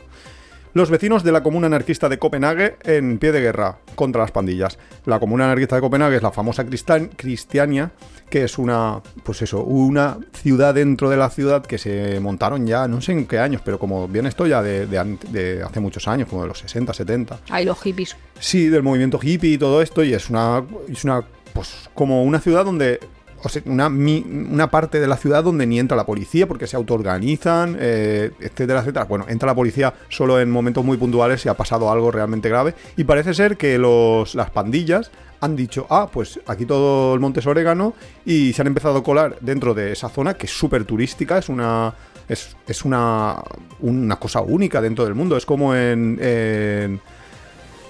Los vecinos de la comuna anarquista de Copenhague en pie de guerra contra las pandillas. La comuna anarquista de Copenhague es la famosa Cristan- Cristiania, que es una, pues eso, una ciudad dentro de la ciudad que se montaron ya, no sé en qué años, pero como bien esto ya de, de de hace muchos años, como de los 60, 70. Ahí los hippies. Sí, del movimiento hippie y todo esto, y es una, es una pues como una ciudad donde, una, mi- una parte de la ciudad donde ni entra la policía porque se autoorganizan, eh, etcétera, etcétera. Bueno, entra la policía solo en momentos muy puntuales si ha pasado algo realmente grave, y parece ser que los, las pandillas han dicho, ah, pues aquí todo el monte es orégano, y se han empezado a colar dentro de esa zona que es súper turística, es una... Es, es una, una cosa única dentro del mundo. Es como en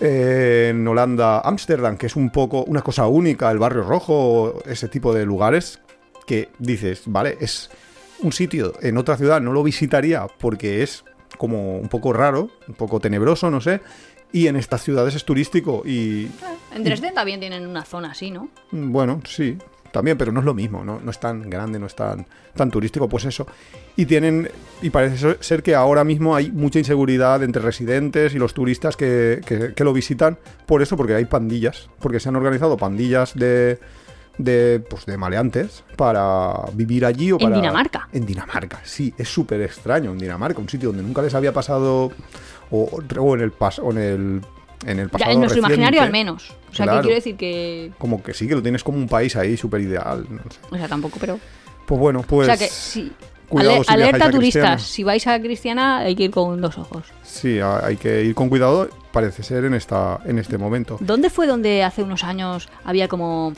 en Holanda, Ámsterdam, que es un poco una cosa única, el barrio rojo, ese tipo de lugares que dices, vale, es un sitio en otra ciudad, no lo visitaría porque es como un poco raro, un poco tenebroso, no sé, y en estas ciudades es turístico y En Dresden también tienen una zona así, ¿no? Mm, Bueno, sí, también, pero no es lo mismo, ¿no? No es tan grande, no es tan, tan turístico, pues eso. Y tienen, y parece ser que ahora mismo hay mucha inseguridad entre residentes y los turistas que, que- que lo visitan, por eso, porque hay pandillas, porque se han organizado pandillas de, de, pues, de maleantes para vivir allí o En. Dinamarca. En Dinamarca, sí, es súper extraño, en Dinamarca, un sitio donde nunca les había pasado, o, o en el pas, o en el... En el pasado Ya, en nuestro reciente. imaginario al menos. O sea, Claro. que quiero decir que... Como que sí, que lo tienes como un país ahí súper ideal. No sé. O sea, tampoco, pero... Pues bueno, pues. o sea, que sí. cuidado si alerta a turistas, Cristiana. si vais a Cristiana hay que ir con dos ojos. Sí, hay que ir con cuidado, parece ser en esta en este momento. ¿Dónde fue donde hace unos años había como,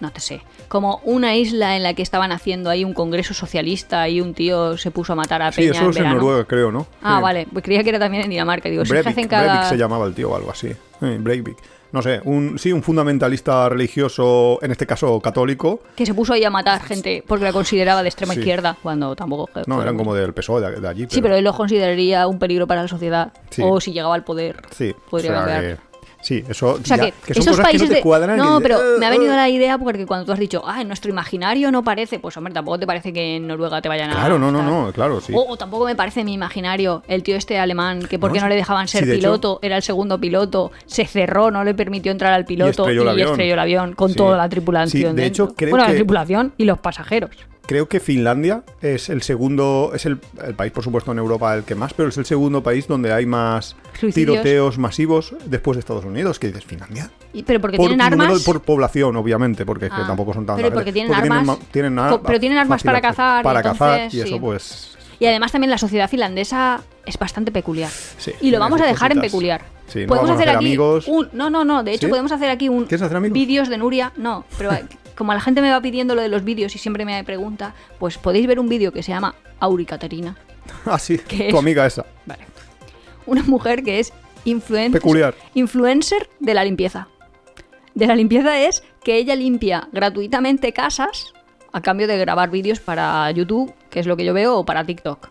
no te sé, como una isla en la que estaban haciendo ahí un congreso socialista y un tío se puso a matar a Sí, Peña eso en es en verano? Noruega, creo, ¿no? Ah, Sí. vale, pues creía que era también en Dinamarca. Digo, Breivik, hacen cada... Breivik se llamaba el tío o algo así. Sí, Breivik. No sé, un, sí, un fundamentalista religioso, en este caso católico. Que se puso ahí a matar gente porque la consideraba de extrema Sí. izquierda, cuando tampoco... No, eran como del PSOE de, de allí. Sí, pero él lo consideraría un peligro para la sociedad. Sí. O si llegaba al poder, Sí, podría o sea cambiar. que- sí, eso. O sea ya- que, que son esos cosas países que no te de... cuadran. No, pero me ha "Ah, venido ah". la idea porque cuando tú has dicho, ah, en nuestro imaginario no parece, pues hombre, tampoco te parece que en Noruega te vayan a... Claro, no, no, no, claro, sí. O, o tampoco me parece mi imaginario el tío este alemán que porque No, no, le dejaban sí, ser hecho- piloto, era el segundo piloto, se cerró, no le permitió entrar al piloto estrelló el avión. estrelló el avión con Sí. toda la tripulación. Sí, de hecho, creo bueno, la tripulación y los pasajeros. Creo que Finlandia es el segundo, es el, el país, por supuesto, en Europa el que más, pero es el segundo país donde hay más Suicidios. tiroteos masivos después de Estados Unidos. ¿Qué dices, Finlandia? Y- pero porque por tienen número- armas. por población, obviamente, porque es que Ah, tampoco son tan pero porque tienen armas, tienen pero tienen armas para cazar, y Para cazar, entonces, y eso sí. pues... Y además también la sociedad finlandesa es bastante peculiar. Sí, y lo vamos a dejar en peculiar. Sí, no podemos a hacer aquí amigos. un no, no, no, de hecho ¿Sí? podemos hacer aquí un vídeos de Nuria, no, pero como la gente me va pidiendo lo de los vídeos y siempre me pregunta, pues podéis ver un vídeo que se llama Auri Caterina. Ah, sí, ¿Qué tu es? amiga esa. Vale. Una mujer que es influen- Peculiar. influencer de la limpieza. De la limpieza es que ella limpia gratuitamente casas a cambio de grabar vídeos para YouTube, que es lo que yo veo, o para TikTok.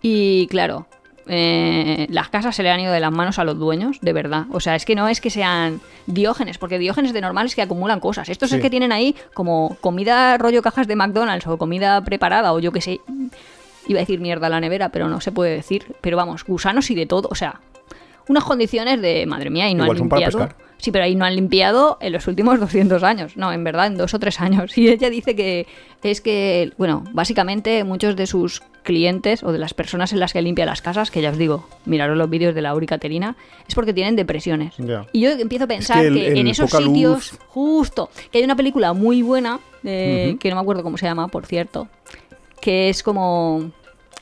Y claro, eh, las casas se le han ido de las manos a los dueños, de verdad. O sea, es que no es que sean diógenes, porque diógenes de normal es que acumulan cosas. Estos Sí. es que tienen ahí como comida rollo cajas de McDonald's o comida preparada o yo qué sé. Iba a decir mierda a la nevera, pero no se puede decir. Pero vamos, gusanos y de todo. O sea, unas condiciones de madre mía y no Igual han limpiado. Sí, pero ahí no han limpiado en los últimos 200 años. No, en verdad, en dos o tres años. Y ella dice que es que, bueno, básicamente muchos de sus clientes o de las personas en las que limpia las casas, que ya os digo, miraros los vídeos de Laura y Caterina, es porque tienen depresiones. Y yo empiezo a pensar que en esos sitios, luz- justo, que hay una película muy buena, eh, que no me acuerdo cómo se llama, por cierto, que es como...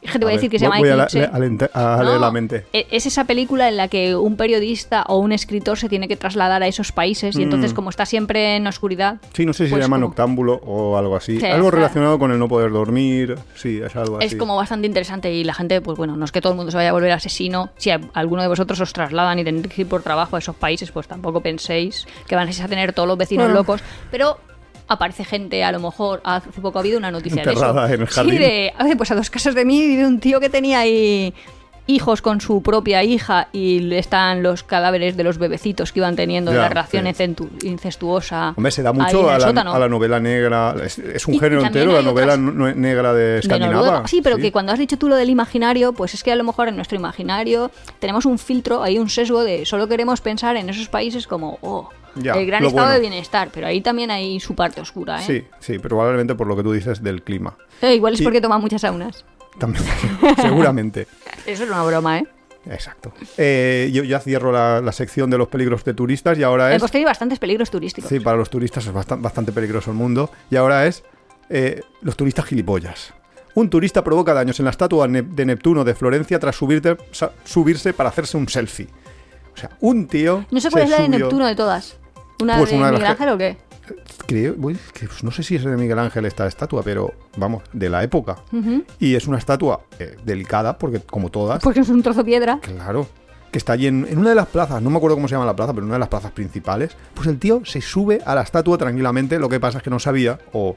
Voy a, ver, decir que se voy- llama voy a, la- Eclipse. a lente- a leer No, la mente. Es esa película en la que un periodista o un escritor se tiene que trasladar a esos países y entonces Mm. como está siempre en oscuridad... Sí, no sé si pues se llama como- noctámbulo o algo así. Sí, algo relacionado con el no poder dormir. Sí, es algo así. Es como bastante interesante y la gente, pues bueno, no es que todo el mundo se vaya a volver asesino. Si a alguno de vosotros os trasladan y tenéis que ir por trabajo a esos países, pues tampoco penséis que van a tener todos los vecinos Bueno. locos. Pero aparece gente, a lo mejor, hace poco ha habido una noticia de eso. En el Sí, jardín. de, "Oye, pues a dos casas de mí vive un tío que tenía ahí hijos con su propia hija y están los cadáveres de los bebecitos que iban teniendo de la relación sí. incestuosa. Hombre, se da mucho a la, a novela negra. Es, es un Y- género entero, la novela negra de de Escandinava. Noruega. Sí, pero que cuando has dicho tú lo del imaginario, pues es que a lo mejor en nuestro imaginario tenemos un filtro, hay un sesgo de solo queremos pensar en esos países como, oh, Ya, el gran estado bueno. de bienestar, pero ahí también hay su parte oscura, ¿eh? Sí, sí, probablemente por lo que tú dices del clima. Eh, igual es Y- porque toma muchas saunas. También, seguramente. Eso es una broma, ¿eh? Exacto. Eh, yo ya cierro la, la sección de los peligros de turistas y ahora es... Pues bastantes peligros turísticos. Sí, para los turistas es bastan- bastante peligroso el mundo. Y ahora es eh, los turistas gilipollas. Un turista provoca daños en la estatua de Neptuno de Florencia tras subirte- subirse para hacerse un selfie. O sea, un tío. No sé cuál se es la de Neptuno de todas. ¿Una Pues de una de Miguel Ángel o qué? Creo, que pues no sé si es de Miguel Ángel esta estatua, pero vamos, de la época. Y es una estatua eh, delicada, porque como todas, Porque es un trozo de piedra. Claro. Que está allí en, en una de las plazas, no me acuerdo cómo se llama la plaza, pero en una de las plazas principales. Pues el tío se sube a la estatua tranquilamente. Lo que pasa es que no sabía, o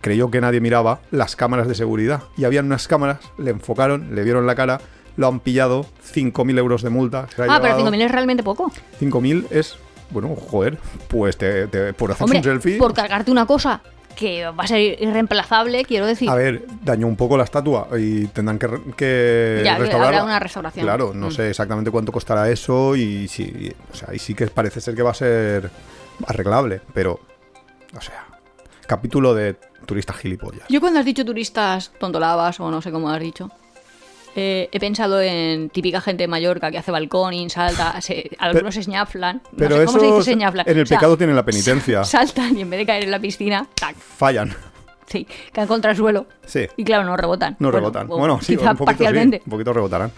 creyó que nadie miraba, las cámaras de seguridad. Y habían unas cámaras, le enfocaron, le vieron la cara, lo han pillado, 5.000 euros de multa. se Ah, pero llevado. 5.000 es realmente poco. 5.000 es, bueno, joder, pues te, te- por hacer un selfie. por cargarte una cosa que va a ser irreemplazable, quiero decir. A ver, dañó un poco la estatua y tendrán que, que Ya, restaurarla. habrá una restauración. Claro, no Mm. sé exactamente cuánto costará eso y sí, o sea, y sí que parece ser que va a ser arreglable, pero, o sea, capítulo de turistas gilipollas. Yo cuando has dicho turistas tontolabas o no sé cómo has dicho, eh, he pensado en típica gente de Mallorca que hace balconing, salta, se- algunos se ñaflan. No Pero sé, ¿Cómo se eso dice se ñaflan? en el O sea, pecado tienen la penitencia. Saltan y en vez de caer en la piscina, tac. Fallan. Sí, caen contra el suelo. Sí. Y claro, no rebotan. No Bueno, rebotan. o Bueno, sí, un poquito, sí, parcialmente. un poquito rebotarán.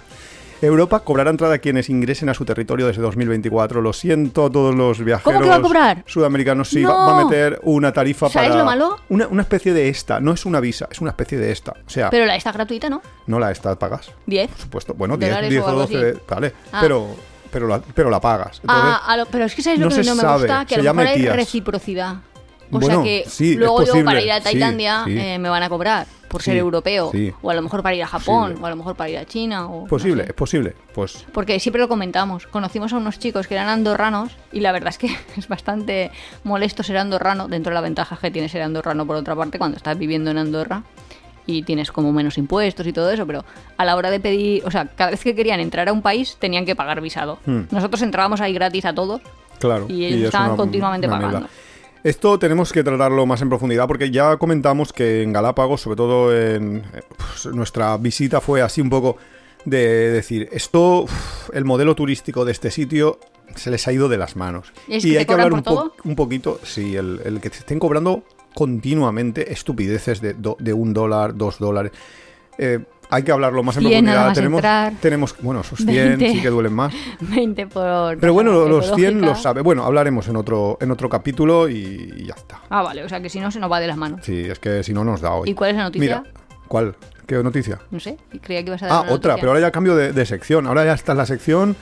Europa cobrará entrada a quienes ingresen a su territorio desde 2024. Lo siento todos los viajeros. que va a cobrar? Sudamericanos sí, No. va, a meter una tarifa ¿Sabes para. lo malo? Una, una especie de esta. No es una visa, es una especie de esta. O sea, Pero la está gratuita, ¿no? no la esta pagas. 10. Por supuesto. Bueno, 10, Dólares 10 o o algo 12, así. vale. Ah. Pero, pero, la, pero la pagas. Entonces, Ah, a lo- pero es que sabes lo no que no me sabe, gusta, que a lo mejor hay reciprocidad. O Bueno, sea que sí, luego yo para ir a sí, Tailandia sí. eh, me van a cobrar por ser europeo. sí. O a lo mejor para ir a Japón, Posible. o a lo mejor para ir a China. O, no posible, sé. es posible. Pues Porque siempre lo comentamos. Conocimos a unos chicos que eran andorranos y la verdad es que es bastante molesto ser andorrano dentro de la ventaja que tiene ser andorrano por otra parte cuando estás viviendo en Andorra y tienes como menos impuestos y todo eso, pero a la hora de pedir, o sea, cada vez que querían entrar a un país tenían que pagar visado. Hmm. Nosotros entrábamos ahí gratis a todos Claro. Y ellos estaban una- continuamente una pagando. Esto tenemos que tratarlo más en profundidad porque ya comentamos que en Galápagos, sobre todo en eh, pues, nuestra visita fue así un poco de decir, esto, uf, el modelo turístico de este sitio se les ha ido de las manos. ¿Es y que hay que hablar un, po- un poquito, sí, el, el que te estén cobrando continuamente estupideces de, do- de un dólar, dos dólares. Eh, hay que hablarlo más en 100 nada profundidad. más tenemos, entrar. tenemos, bueno, esos 100 20. sí que duelen más. 20 por... Pero bueno, los 100 ecológica. los sabe. Bueno, hablaremos en otro, en otro capítulo y, y ya está. Ah, vale, o sea que si no se nos va de las manos. Sí, es que si no nos da hoy. ¿Y cuál es la noticia? Mira, ¿cuál? ¿Qué noticia? No sé, creía que ibas a dar Ah, una otra, noticia. pero ahora ya cambio de, de sección. Ahora ya está en la sección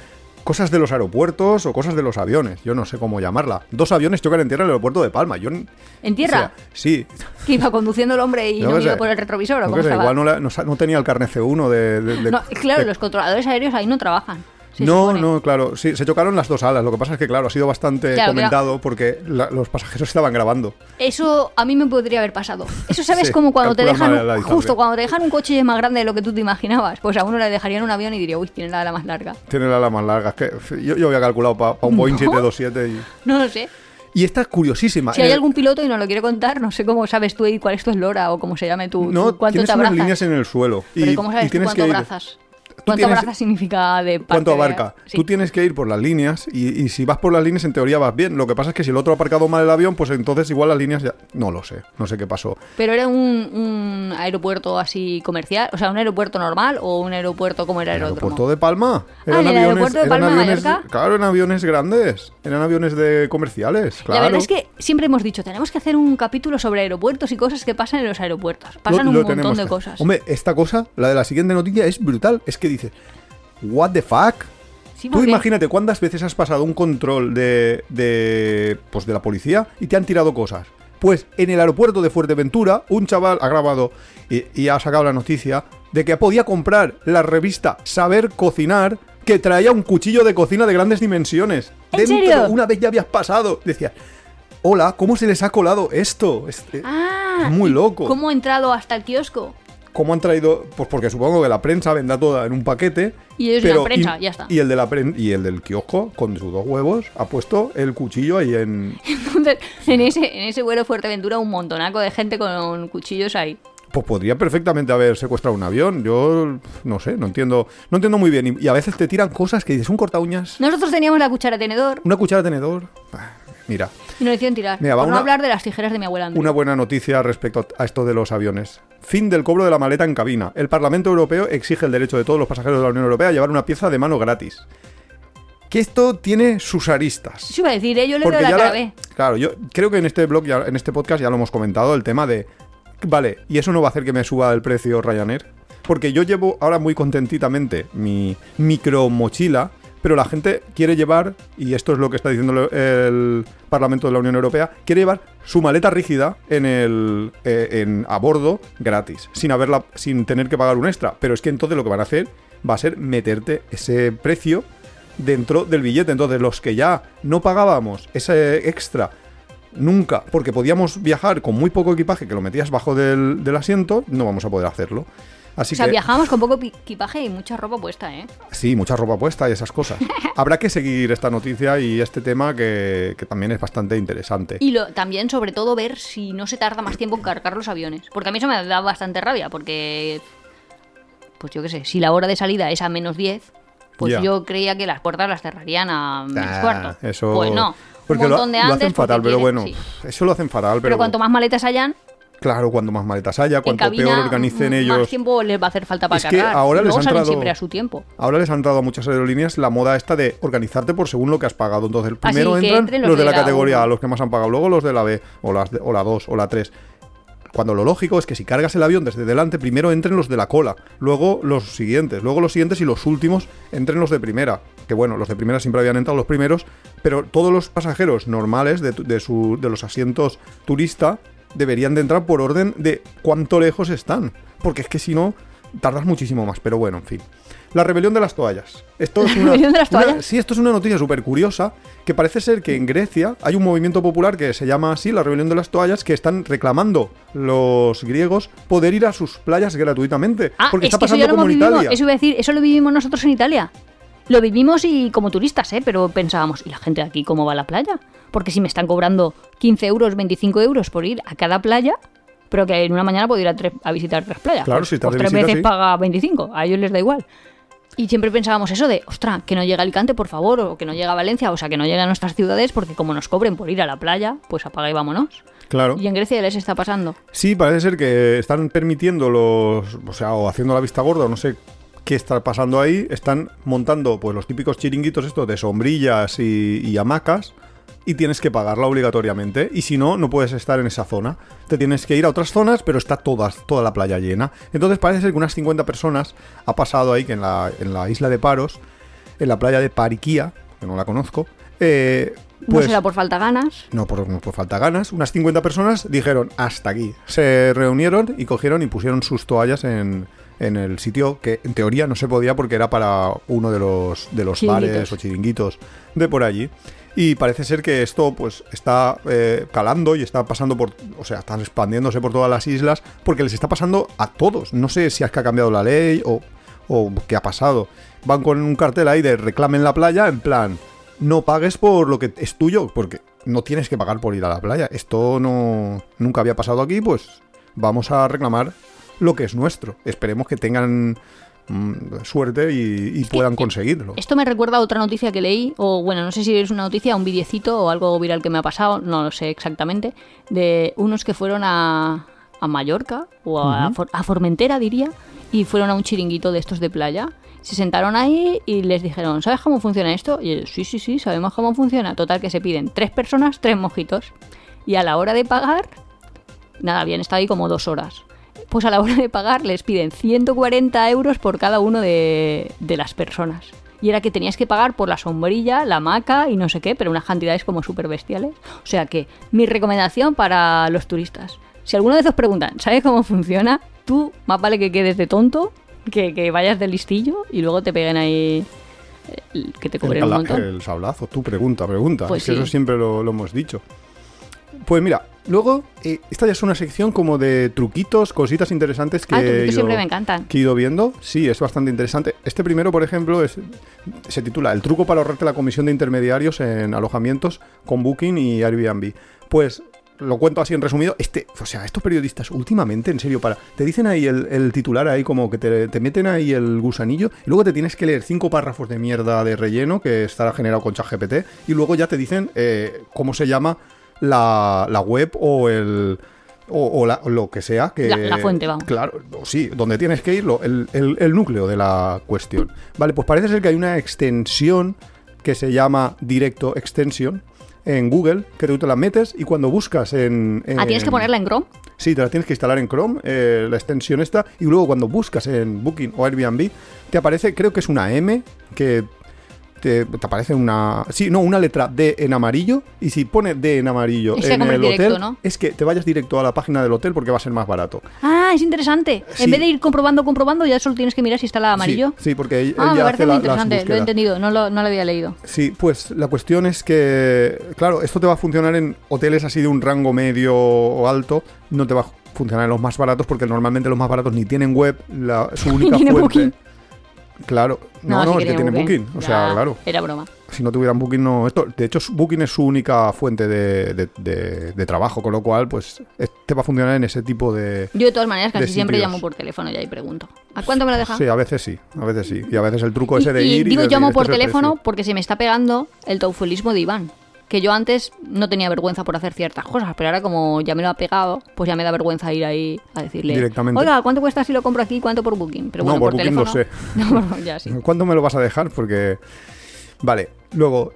cosas de los aeropuertos o cosas de los aviones. Yo no sé cómo llamarla. Dos aviones chocan en tierra en el aeropuerto de Palma. Yo, ¿En tierra? o sea, sí. Que iba conduciendo el hombre y no iba por el retrovisor o No cómo sé, igual no, la- no tenía el carnet C1 de... de- claro, de- los controladores aéreos ahí no trabajan. Se no, supone. no, claro, sí, se chocaron las dos alas. Lo que pasa es que, claro, ha sido bastante Claro, comentado porque la- los pasajeros estaban grabando. Eso a mí me podría haber pasado. Eso sabes Sí, como cuando te dejan, la justo cuando te dejan un coche más grande de lo que tú te imaginabas, pues a uno le dejarían un avión y diría, uy, tiene la ala más larga. Tiene la ala más larga. Es que yo, yo había calculado para un Boeing ¿No? 727 y... No lo sé. Y esta es curiosísima. Si hay algún piloto y no lo quiere contar, no sé cómo sabes tú y cuál es tu eslora o cómo se llame tu, No, tu- cuánto tienes te unas abrazas. líneas en el suelo. Pero y, ¿y cómo sabes y tú cuánto que abrazas? ¿Cuánto tienes- significa de parte ¿Cuánto de- abarca? Sí. Tú tienes que ir por las líneas y, y si vas por las líneas en teoría vas bien. Lo que pasa es que si el otro ha aparcado mal el avión, pues entonces igual las líneas ya... No lo sé, no sé qué pasó. Pero era un, un aeropuerto así comercial, o sea, un aeropuerto normal o un aeropuerto como era ¿El el aeropuerto de Palma? Ah, ¿en el aeropuerto de eran Palma de aviones, Mallorca? Claro, eran aviones grandes. Eran aviones de comerciales, claro. La verdad es que siempre hemos dicho, tenemos que hacer un capítulo sobre aeropuertos y cosas que pasan en los aeropuertos. Pasan Lo- un lo montón de cosas. Hombre, esta cosa, la de la siguiente noticia, es brutal. Es que dices, ¿What the fuck? Sí, Tú imagínate cuántas veces has pasado un control de, de, pues de la policía y te han tirado cosas. Pues en el aeropuerto de Fuerteventura, un chaval ha grabado y, y ha sacado la noticia de que podía comprar la revista Saber Cocinar que traía un cuchillo de cocina de grandes dimensiones. ¿En serio? Una vez ya habías pasado. Decías, hola, ¿cómo se les ha colado esto? Este- Ah, es muy ¿y loco. ¿Cómo ha entrado hasta el kiosco? ¿Cómo han traído? Pues porque supongo que la prensa vendrá toda en un paquete. Y ellos pero- la prensa, ya está. Y el, de la y el del kiosco, con sus dos huevos, ha puesto el cuchillo ahí en... Entonces, en ese, en ese vuelo Fuerteventura, un montonaco de gente con cuchillos ahí. Pues podría perfectamente haber secuestrado un avión. Yo no sé, no entiendo, no entiendo muy bien. Y, y a veces te tiran cosas que dices, un corta uñas, Nosotros teníamos la cuchara tenedor una cuchara tenedor. Ah, Mira, y nos hicieron tirar. Mira, por no una- hablar de las tijeras de mi abuela Andrea. una buena noticia respecto a esto de los aviones. Fin del cobro de la maleta en cabina. El Parlamento Europeo exige el derecho de todos los pasajeros de la Unión Europea a llevar una pieza de mano gratis. Que esto tiene sus aristas. Eso iba a decir, ¿eh? yo le veo la B. Claro, yo creo que en este blog, ya, en este podcast ya lo hemos comentado, el tema de, vale, ¿y eso no va a hacer que me suba el precio Ryanair? Porque yo llevo ahora muy contentitamente mi micro mochila, pero la gente quiere llevar, y esto es lo que está diciendo el Parlamento de la Unión Europea, quiere llevar su maleta rígida en el eh, en, a bordo gratis, sin haberla, sin tener que pagar un extra. Pero es que entonces lo que van a hacer va a ser meterte ese precio dentro del billete. Entonces, los que ya no pagábamos ese extra nunca, porque podíamos viajar con muy poco equipaje que lo metías bajo del asiento, no vamos a poder hacerlo. Así O sea, que, viajamos con poco equipaje y mucha ropa puesta, ¿eh? sí, mucha ropa puesta y esas cosas. Habrá que seguir esta noticia y este tema que, que también es bastante interesante. Y lo, también, sobre todo, ver si no se tarda más tiempo en cargar los aviones. Porque a mí eso me da bastante rabia, porque. Pues yo qué sé, si la hora de salida es a menos 10, pues yo creía que las puertas las cerrarían a menos Ah, cuarto. Eso... Pues no. Porque un lo, montón de lo antes. hacen porque fatal, pero quieren- bueno, sí. eso lo hacen fatal, pero, Pero cuanto más maletas hayan, Claro, cuando más maletas haya, cuanto cabina, peor organicen ellos. Más tiempo les va a hacer falta para Es que cargar. ahora les han siempre a su tiempo. Ahora les han dado a muchas aerolíneas la moda esta de organizarte por según lo que has pagado. Entonces, primero entran entren los, los de la la categoría. A, los que más han pagado, luego los de la B, o, las de- o la 2, o la 3. Cuando lo lógico es que si cargas el avión desde delante, primero entren los de la cola, luego los siguientes, luego los siguientes y los últimos entren los de primera. Que bueno, los de primera siempre habían entrado los primeros, pero todos los pasajeros normales de, tu- de su- de los asientos turista deberían de entrar por orden de cuánto lejos están. Porque es que si no, tardas muchísimo más. Pero bueno, en fin. La rebelión de las toallas. Esto es ¿La una, rebelión de las una- toallas? sí, esto es una noticia súper curiosa, que parece ser que en Grecia hay un movimiento popular que se llama así, la rebelión de las toallas, que están reclamando los griegos poder ir a sus playas gratuitamente. Ah, porque es está que eso pasando ya lo como en. Italia. Eso iba a decir, eso lo vivimos nosotros en Italia. Lo vivimos y como turistas, ¿eh? Pero pensábamos, ¿y la gente de aquí cómo va a la playa? Porque si me están cobrando 15 euros, 25 euros por ir a cada playa, pero que en una mañana puedo ir a, tres- a visitar tres playas. Claro, pues, si estás pues de tres visita, veces sí. paga 25, a ellos les da igual. Y siempre pensábamos eso de, ostras, que no llegue a Alicante, por favor, o que no llegue a Valencia, o sea, que no llegue a nuestras ciudades, porque como nos cobren por ir a la playa, pues apaga y vámonos. Claro. Y en Grecia ya les está pasando. Sí, parece ser que están permitiendo los. O sea, o haciendo la vista gorda, o no sé qué está pasando ahí. Están montando pues los típicos chiringuitos estos de sombrillas y, y hamacas. Y tienes que pagarla obligatoriamente. Y si no, no puedes estar en esa zona. Te tienes que ir a otras zonas, pero está toda, toda la playa llena. Entonces parece ser que unas 50 personas ha pasado ahí que en la, en la isla de Paros, en la playa de Pariquía, que no la conozco, eh, no pues será por falta ganas. no por, no por falta ganas, unas 50 personas dijeron hasta aquí. Se reunieron y cogieron y pusieron sus toallas en, en el sitio que en teoría no se podía porque era para uno de los, de los bares o chiringuitos de por allí. Y parece ser que esto pues está eh, calando y está pasando por, o sea, está expandiéndose por todas las islas porque les está pasando a todos. No sé si es que ha cambiado la ley o, o qué ha pasado. Van con un cartel ahí de reclamen la playa en plan, no pagues por lo que es tuyo, porque no tienes que pagar por ir a la playa. Esto no nunca había pasado aquí, pues vamos a reclamar lo que es nuestro. Esperemos que tengan mm, suerte y, puedan conseguirlo. Esto me recuerda a otra noticia que leí, o bueno, no sé si es una noticia, un videecito o algo viral que me ha pasado, no lo sé exactamente, de unos que fueron a, a Mallorca o a, a Formentera, diría, y fueron a un chiringuito de estos de playa. Se sentaron ahí y les dijeron, ¿sabes cómo funciona esto? Y ellos, sí, sí, sí, sabemos cómo funciona. Total, que se piden tres personas, tres mojitos. Y a la hora de pagar, nada, habían estado ahí como dos horas. Pues a la hora de pagar les piden 140 euros por cada uno de, de las personas. Y era que tenías que pagar por la sombrilla, la hamaca y no sé qué, pero unas cantidades como súper bestiales. O sea que mi recomendación para los turistas. Si alguno de esos preguntan, ¿sabes cómo funciona? Tú más vale que quedes de tonto, que, que vayas de listillo y luego te peguen ahí eh, que te El, cobren un cala- montón. el sablazo, tú pregunta, pregunta. Pues Es que sí. eso siempre lo, lo hemos dicho. Pues mira, luego, eh, esta ya es una sección como de truquitos, cositas interesantes que, Ah, he truquitos ido- siempre me encantan. que he ido viendo. Sí, es bastante interesante. Este primero, por ejemplo, es, se titula El truco para ahorrarte la comisión de intermediarios en alojamientos con Booking y Airbnb. Pues lo cuento así en resumido. Este, o sea, estos periodistas últimamente, en serio, para. Te dicen ahí el, el titular ahí como que te, te meten ahí el gusanillo y luego te tienes que leer cinco párrafos de mierda de relleno que estará generado con ChatGPT y luego ya te dicen eh, cómo se llama la, la web o el. O, o la- lo que sea que La- la fuente, vamos. Claro, sí, donde tienes que ir, el, el- el núcleo de la cuestión. Vale, pues parece ser que hay una extensión que se llama Directo Extension en Google, que tú te la metes y cuando buscas en... Ah, tienes que ponerla en Chrome. Sí, te la tienes que instalar en Chrome, eh, la extensión esta, y luego cuando buscas en Booking o Airbnb, te aparece, creo que es una M, que te, te aparece una... Sí, no, una letra D en amarillo, y si pone D en amarillo en el directo, hotel, ¿no? es que te vayas directo a la página del hotel porque va a ser más barato. Ah, es interesante. Sí. En vez de ir comprobando, comprobando, ya solo tienes que mirar si está la amarillo. Sí, sí, porque Ah, él me hace muy la- las interesante. Lo he entendido, no lo, no lo había leído. Sí, pues la cuestión es que, claro, esto te va a funcionar en hoteles así de un rango medio o alto, no te va a funcionar en los más baratos porque normalmente los más baratos ni tienen web, la, su única fuente. Claro, no, no, es que tiene Booking. O sea, claro, Era broma. si no tuvieran Booking, no. Esto, de hecho, Booking es su única fuente de, de- de- de trabajo, con lo cual, pues, es- te va a funcionar en ese tipo de. Yo de todas maneras casi siempre llamo por teléfono ya y pregunto. ¿A cuánto me lo deja? Sí, a veces sí, a veces sí. Y a veces el truco Y- ese de y ir. y digo llamo "Este por teléfono precio". porque se me está pegando el taufulismo de Iván. Que yo antes no tenía vergüenza por hacer ciertas cosas, pero ahora como ya me lo ha pegado, pues ya me da vergüenza ir ahí a decirle, Directamente. oiga, ¿cuánto cuesta si lo compro aquí? ¿Cuánto por Booking? Pero No, bueno, por por, Booking no teléfono. No, ya sí. ¿Cuándo me lo vas a dejar? Porque. Vale, luego.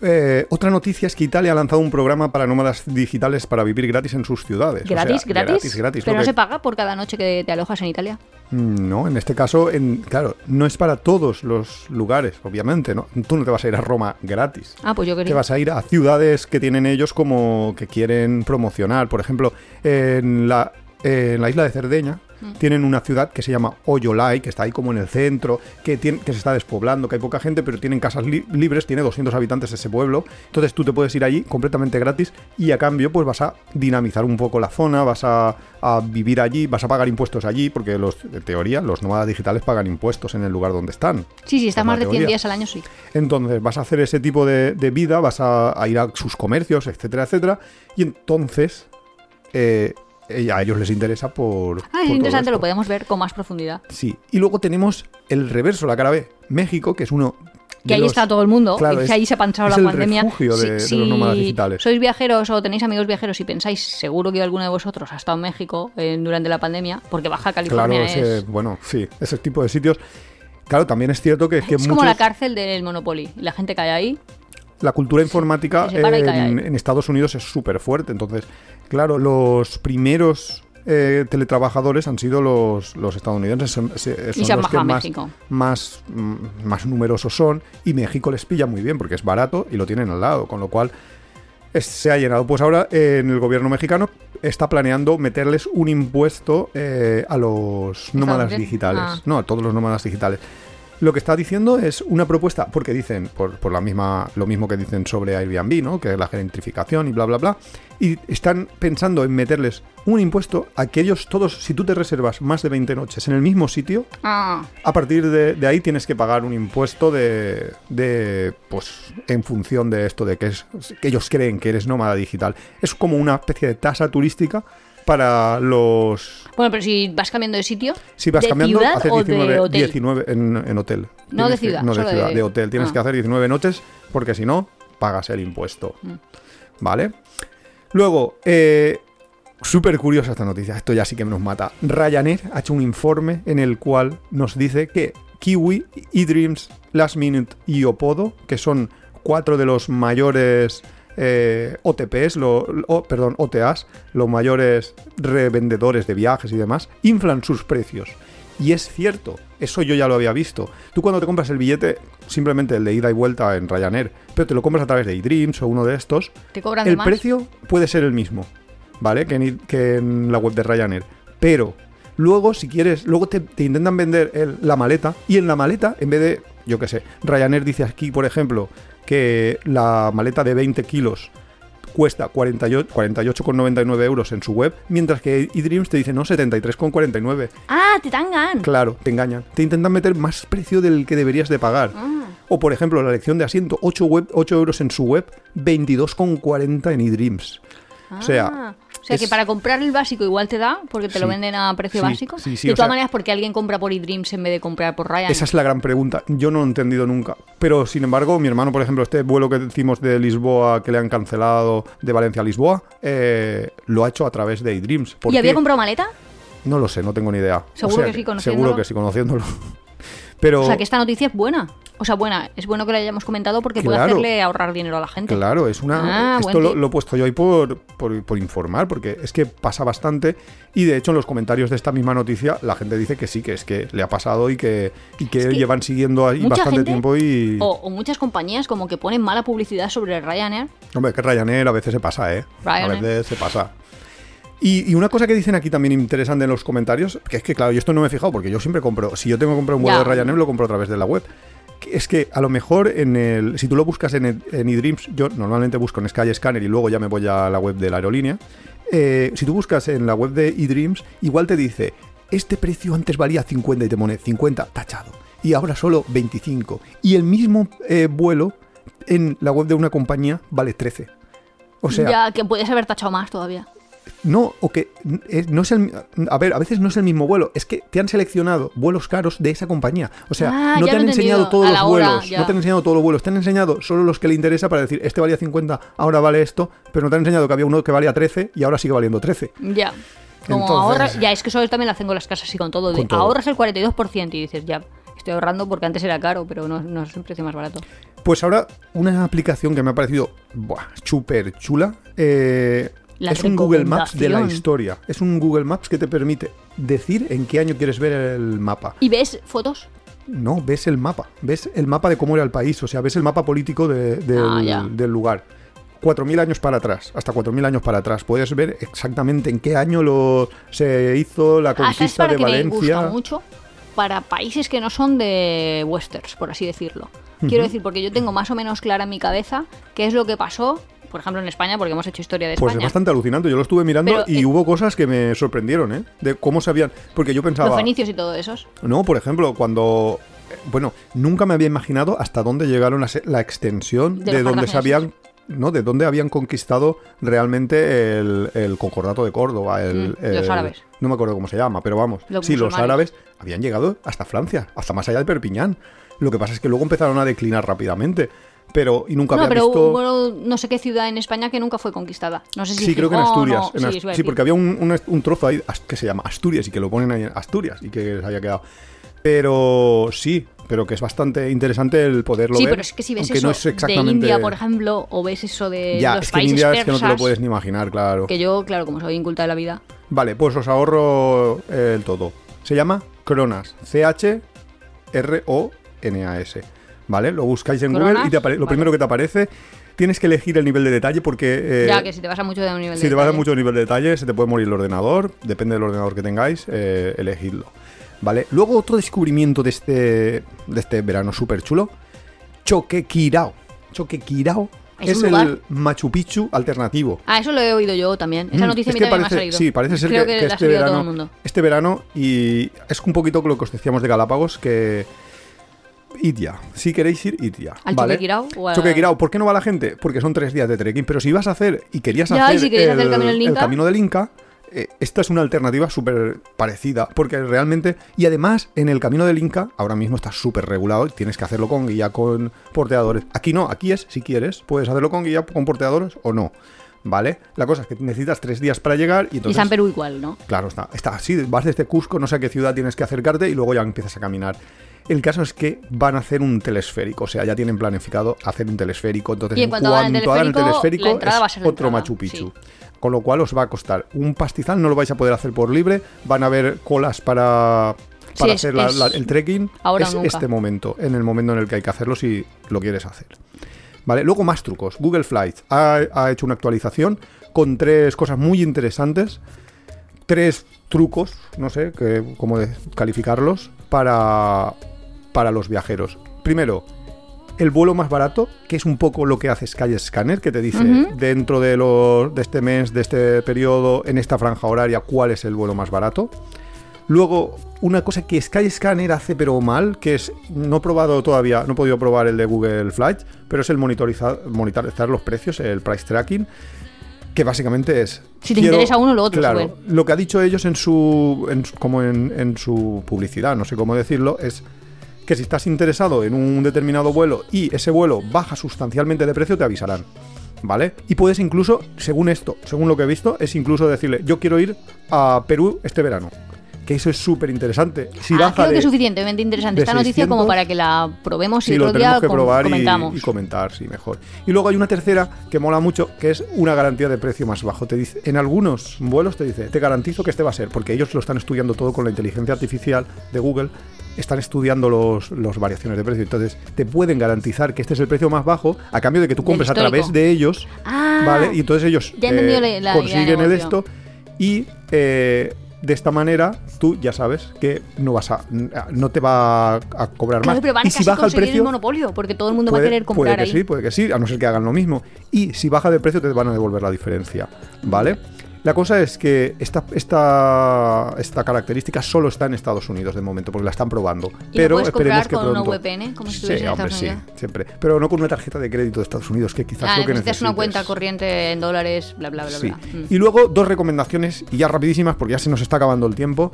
Eh, otra noticia es que Italia ha lanzado un programa para nómadas digitales para vivir gratis en sus ciudades. O sea, ¿Gratis? ¿Gratis? Gratis. ¿Pero no que- se paga por cada noche que te alojas en Italia? Mm, No, en este caso, en, claro, no es para todos los lugares, obviamente, ¿no? Tú no te vas a ir a Roma gratis. Ah, pues yo Te quería. vas a ir a ciudades que tienen ellos como que quieren promocionar. Por ejemplo, en la, en la isla de Cerdeña Mm. tienen una ciudad que se llama Oyolai, que está ahí como en el centro, que, tiene, que se está despoblando, que hay poca gente, pero tienen casas li- libres, tiene 200 habitantes ese pueblo. Entonces tú te puedes ir allí completamente gratis y a cambio pues vas a dinamizar un poco la zona, vas a, a vivir allí, vas a pagar impuestos allí, porque los, en teoría los nómadas digitales pagan impuestos en el lugar donde están. Sí, sí, estás Esa es más de 100 teoría. días al año, sí. Entonces vas a hacer ese tipo de, de vida, vas a, a ir a sus comercios, etcétera, etcétera. Y entonces eh, a ellos les interesa por... Ah, por es todo interesante, lo podemos ver con más profundidad. Sí. Y luego tenemos el reverso, la cara B, México, que es uno... Que ahí los- está todo el mundo, Claro, y es- que ahí se ha panchado es la el pandemia. refugio de- de los nómadas digitales. sois viajeros o tenéis amigos viajeros y pensáis, seguro que alguno de vosotros ha estado en México eh, durante la pandemia, porque Baja Claro, California ese, es, bueno, sí, ese tipo de sitios. Claro, también es cierto que, que es como la muchos- cárcel del Monopoly. La gente cae ahí. La cultura informática y en, Estados Unidos es súper fuerte. Entonces, claro, los primeros eh, teletrabajadores han sido los, los estadounidenses. Son, son se han los que más, México. más, mm, más numerosos son. Y México les pilla muy bien porque es barato y lo tienen al lado. Con lo cual se ha llenado. Pues ahora eh, en el gobierno mexicano está planeando meterles un impuesto eh, a los nómadas digitales. Ah. No, a todos los nómadas digitales. Lo que está diciendo es una propuesta, porque dicen, por, por la misma, lo mismo que dicen sobre Airbnb, ¿no? Que es la gentrificación y bla, bla, bla. Y están pensando en meterles un impuesto a que ellos todos, si tú te reservas más de 20 noches en el mismo sitio, Ah, a partir de, de ahí tienes que pagar un impuesto de, de, pues, en función de esto, de que, es, que ellos creen que eres nómada digital. Es como una especie de tasa turística para los... bueno, pero si vas cambiando de sitio, Si vas ¿de cambiando, ciudad haces o 19, de hotel? 19 en, en hotel. No de que- ciudad, no de ciudad, de- de hotel. Tienes Ah. que hacer 19 noches porque si no, pagas el impuesto. Mm. ¿Vale? Luego, eh, súper curiosa esta noticia. Esto ya sí que nos mata. Ryanair ha hecho un informe en el cual nos dice que Kiwi, eDreams, Last Minute y Opodo, que son cuatro de los mayores eh, OTPs, lo- o- perdón, OTAs, los mayores revendedores de viajes y demás, inflan sus precios. Y es cierto, eso yo ya lo había visto. Tú cuando te compras el billete, simplemente el de ida y vuelta en Ryanair, pero te lo compras a través de eDreams o uno de estos, ¿Te cobran de el más? precio puede ser el mismo, ¿vale? Que en, que en la web de Ryanair. Pero luego, si quieres, luego te, te intentan vender el- la maleta y en la maleta, en vez de, yo qué sé, Ryanair dice aquí, por ejemplo, que la maleta de 20 kilos cuesta 48 48,99 euros en su web, mientras que eDreams te dice, no, 73,49. Ah, te tangan. Claro, te engañan. Te intentan meter más precio del que deberías de pagar. Ah. O por ejemplo, la elección de asiento, 8, web, 8 euros en su web, 22,40 en eDreams. Ah, o sea que es- para comprar el básico igual te da, porque te lo venden a precio Sí, básico. sí, de todas sea- maneras, porque alguien compra por eDreams en vez de comprar por Ryan. esa es la gran pregunta. Yo no lo he entendido nunca. Pero sin embargo, mi hermano, por ejemplo, este vuelo que decimos de Lisboa, que le han cancelado de Valencia a Lisboa, eh, lo ha hecho a través de eDreams. ¿Por ¿Y había comprado maleta? No lo sé, no tengo ni idea. Seguro que sí, conociéndolo. Seguro que sí, conociéndolo. Pero O sea que esta noticia es buena. O sea, buena. Es bueno que la hayamos comentado porque puede Claro. hacerle ahorrar dinero a la gente. Claro, es una. Ah, esto lo, lo he puesto yo ahí por, por, por informar, porque es que pasa bastante. Y de hecho, en los comentarios de esta misma noticia, la gente dice que sí, que es que le ha pasado y que, y que, Es que llevan siguiendo ahí bastante gente- tiempo. Y. O, o muchas compañías como que ponen mala publicidad sobre Ryanair. Hombre, que Ryanair a veces se pasa, ¿eh? Ryanair. A veces se pasa. Y, y una cosa que dicen aquí también interesante en los comentarios, que es que, claro, yo esto no me he fijado porque yo siempre compro, si yo tengo que comprar un vuelo de Ryanair, lo compro a través de la web. Es que a lo mejor en el, si tú lo buscas en, el- en eDreams, yo normalmente busco en Skyscanner y luego ya me voy a la web de la aerolínea. eh, si tú buscas en la web de eDreams, igual te dice, este precio antes valía 50 y te pone 50 tachado. Y ahora solo 25. Y el mismo eh, vuelo en la web de una compañía vale 13. O sea, ya que puedes haber tachado más todavía. No, o que es- no es el. A ver, a veces no es el mismo vuelo. Es que te han seleccionado vuelos caros de esa compañía. O sea, Ah, no te han enseñado todos los hora, vuelos. ya. No te han enseñado todos los vuelos. Te han enseñado solo los que le interesa para decir, este valía 50, ahora vale esto. Pero no te han enseñado que había uno que valía 13 y ahora sigue valiendo 13. Ya. Como Entonces- ahorras, ya es que eso también lo hacen con las casas y con todo. de Con todo. Ahorras el 42% y dices, ya, estoy ahorrando porque antes era caro, pero no, no es un precio más barato. Pues ahora, una aplicación que me ha parecido súper chula. eh, La es un Google Maps de la historia. Es un Google Maps que te permite decir en qué año quieres ver el mapa. ¿Y ves fotos? No, ves el mapa. Ves el mapa de cómo era el país. O sea, ves el mapa político de- del, Ah, del lugar. 4.000 años para atrás, hasta 4.000 años para atrás. Puedes ver exactamente en qué año lo, se hizo la Ah, ¿sabes conquista para de qué me Valencia. gusta mucho? Para países que no son de westerns, por así decirlo. Quiero decir, porque yo tengo más o menos clara en mi cabeza qué es lo que pasó, por ejemplo, en España, porque hemos hecho historia de Pues es España. bastante alucinante. Yo lo estuve mirando Pero, y eh, hubo cosas que me sorprendieron, ¿eh? De cómo sabían. Porque yo pensaba. Los fenicios y todo esos. No, por ejemplo, cuando. eh, Bueno, nunca me había imaginado hasta dónde llegaron la, la extensión De de, donde habían. ¿no? De dónde habían conquistado realmente el, el concordato de Córdoba. El, Mm, los árabes. No me acuerdo cómo se llama, pero vamos. Los sí, los árabes habían llegado hasta Francia, hasta más allá de Perpiñán. Lo que pasa es que luego empezaron a declinar rápidamente. Pero, y nunca No, había pero visto. hubo no sé qué ciudad en España que nunca fue conquistada. No sé si Sí, creo que en Asturias. en sí, Ast- sí, porque había un, un- un trozo ahí que se llama Asturias y que lo ponen ahí en Asturias y que se haya quedado. Pero sí, pero que es bastante interesante el poderlo Sí, ver. pero es que si ves eso no es de exactamente... India, por ejemplo, o ves eso de Ya, los es que en países India persas, es que no te lo puedes ni imaginar, claro. que yo, claro, como soy inculta de la vida, Vale, pues os ahorro el todo. Se llama Cronas. C-H-R-O-N-A-S. ¿Vale? Lo buscáis en Google y te apare- lo vale. primero que te aparece. Tienes que elegir el nivel de detalle porque. eh, ya que si te vas a mucho de un nivel Si de te vas a mucho nivel de detalle, se te puede morir el ordenador. Depende del ordenador que tengáis, eh, elegidlo. ¿Vale? Luego otro descubrimiento de este, de este verano súper chulo. Choquequirao. Choquequirao ¿Es es, el lugar? Machu Picchu alternativo. Ah, eso lo he oído yo también. Esa Mm, noticia es a mí que también me ha parece- salido. Sí, parece ser Creo que, este, verano, todo el mundo. este verano, y es un poquito lo que os decíamos de Galápagos, que id ya. Si queréis ir, id ya. ¿Al ¿vale? Choquequirao o Choquequirao. ¿Por qué no va la gente? Porque son tres días de trekking. Pero si vas a hacer y querías Ya, y hacer, si queréis hacer el Camino del Inca. Camino del Inca, eh, esta es una alternativa súper parecida. Porque realmente, y además, en el Camino del Inca, ahora mismo está súper regulado. Tienes que hacerlo con guía, con porteadores. Aquí no, aquí es, si quieres, puedes hacerlo con guía, con porteadores o no. ¿Vale? La cosa es que necesitas tres días para llegar y Y entonces... San Perú igual, ¿no? Claro, está, está así, vas desde Cusco, no sé a qué ciudad tienes que acercarte y luego ya empiezas a caminar. El caso es que van a hacer un telesférico, o sea, ya tienen planificado hacer un telesférico, entonces Y en cuanto hagan el telesférico, es otro entrada, Machu Picchu. sí. Con lo cual os va a costar un pastizal, no lo vais a poder hacer por libre, van a haber colas para, para hacer la- es la- el trekking. ahora es nunca. este momento, en el momento en el que hay que hacerlo si lo quieres hacer. Vale, luego más trucos. Google Flights ha, ha hecho una actualización con tres cosas muy interesantes. Tres trucos, no sé que- cómo de- calificarlos, para, para los viajeros. Primero, el vuelo más barato, que es un poco lo que hace Skyscanner, que te dice dentro de, los, de este mes, de este periodo, en esta franja horaria, cuál es el vuelo más barato. Luego, una cosa que Skyscanner hace pero mal, que es, no he probado todavía, no he podido probar el de Google Flights, pero es el monitorizar, monitorizar los precios, el price tracking, que básicamente es... Si te interesa uno, lo otro Claro, sube. lo que ha dicho ellos en su, en como en, en su publicidad, no sé cómo decirlo, es que si estás interesado en un determinado vuelo y ese vuelo baja sustancialmente de precio, te avisarán. ¿Vale? Y puedes incluso, según esto, según lo que he visto, es incluso decirle, yo quiero ir a Perú este verano. Que eso es súper interesante. Si Ah, creo que es suficientemente interesante esta noticia 600, como para que la probemos y Sí, lo tenemos que probar y, comentamos. y comentar, sí, mejor. Y luego hay una tercera que mola mucho, que es una garantía de precio más bajo. Te dice, en algunos vuelos te dice, te garantizo que este va a ser, porque ellos lo están estudiando todo con la inteligencia artificial de Google, están estudiando los, los variaciones de precio. Entonces, te pueden garantizar que este es el precio más bajo a cambio de que tú compres a través de ellos, Ah, ¿vale? Y entonces ellos ya la- la de consiguen el esto y eh, de esta manera tú ya sabes que no vas a no te va a cobrar Claro, más. pero van y si baja el precio, el monopolio, porque todo el mundo va a querer comprar puede que ahí. sí, puede que sí, a no ser que hagan lo mismo. Y si baja de precio te van a devolver la diferencia, ¿vale? La cosa es que esta, esta, esta característica solo está en Estados Unidos de momento, porque la están probando. ¿Y pero puedes esperemos comprar que con pronto. una VPN? Como si sí, en hombre, sí, siempre. Pero no con una tarjeta de crédito de Estados Unidos, que quizás Ah, lo que necesitas una cuenta corriente en dólares, bla, bla, bla, Sí. bla. Mm. Y luego dos recomendaciones, y ya rapidísimas, porque ya se nos está acabando el tiempo.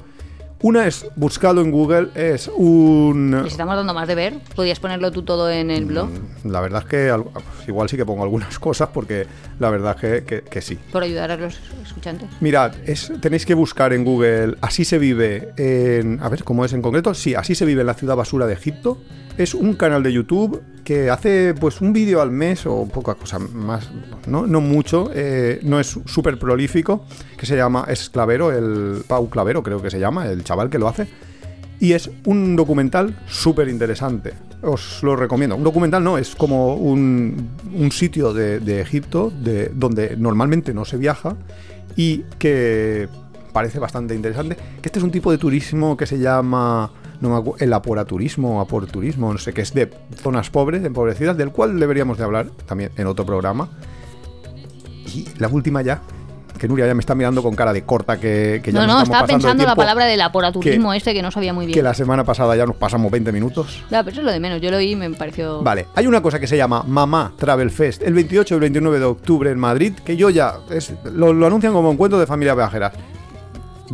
Una es, buscado en Google, es un... Estamos dando más de ver. Podías ponerlo tú todo en el blog. La verdad es que al- igual sí que pongo algunas cosas, porque la verdad es que, que- que sí. Por ayudar a los escuchantes. Mirad, es, tenéis que buscar en Google Así se vive en... A ver, ¿cómo es en concreto? Sí, Así se vive en la ciudad basura de Egipto. Es un canal de YouTube que hace pues un vídeo al mes o poca cosa más, no, no mucho, eh, no es súper prolífico, que se llama, es Clavero, el Pau Clavero creo que se llama, el chaval que lo hace. Y es un documental súper interesante. Os lo recomiendo. Un documental no, es como un, un sitio de, de Egipto de, donde normalmente no se viaja y que parece bastante interesante. Que este es un tipo de turismo que se llama no el aporaturismo, aporturismo, no sé, que es de zonas pobres, empobrecidas, del cual deberíamos de hablar también en otro programa. Y la última ya, que Nuria ya me está mirando con cara de corta que, que ya No, no, estamos estaba pensando la palabra del aporaturismo este que no sabía muy bien. que la semana pasada ya nos pasamos 20 minutos. Ya, pero eso es lo de menos. Yo lo oí y me pareció. Vale, hay una cosa que se llama Mamá Travel Fest el 28 y el 29 de octubre en Madrid, que yo ya es- lo, lo anuncian como encuentro de familia viajeras.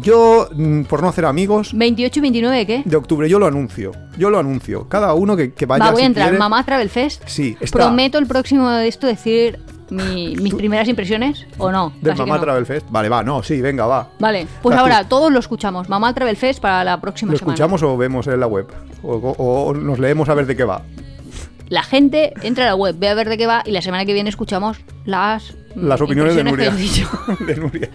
Yo, mm, por no hacer amigos, 28 y 29, ¿qué? de octubre yo lo anuncio. Yo lo anuncio. Cada uno que, que vaya Va, voy si a entrar. quiere. Mamá Travel Fest. Sí, está. Prometo el próximo de esto decir mi- mis primeras impresiones o no. Que Mamá no. Travel Fest. Vale, va, no, sí, venga, va. Vale, pues tú. ahora todos lo escuchamos. Mamá Travel Fest para la próxima ¿Lo semana. escuchamos o vemos en la web? O, o- o nos leemos a ver de qué va. La gente entra a la web, ve a ver de qué va y la semana que viene escuchamos las Las opiniones de Nuria. de Nuria.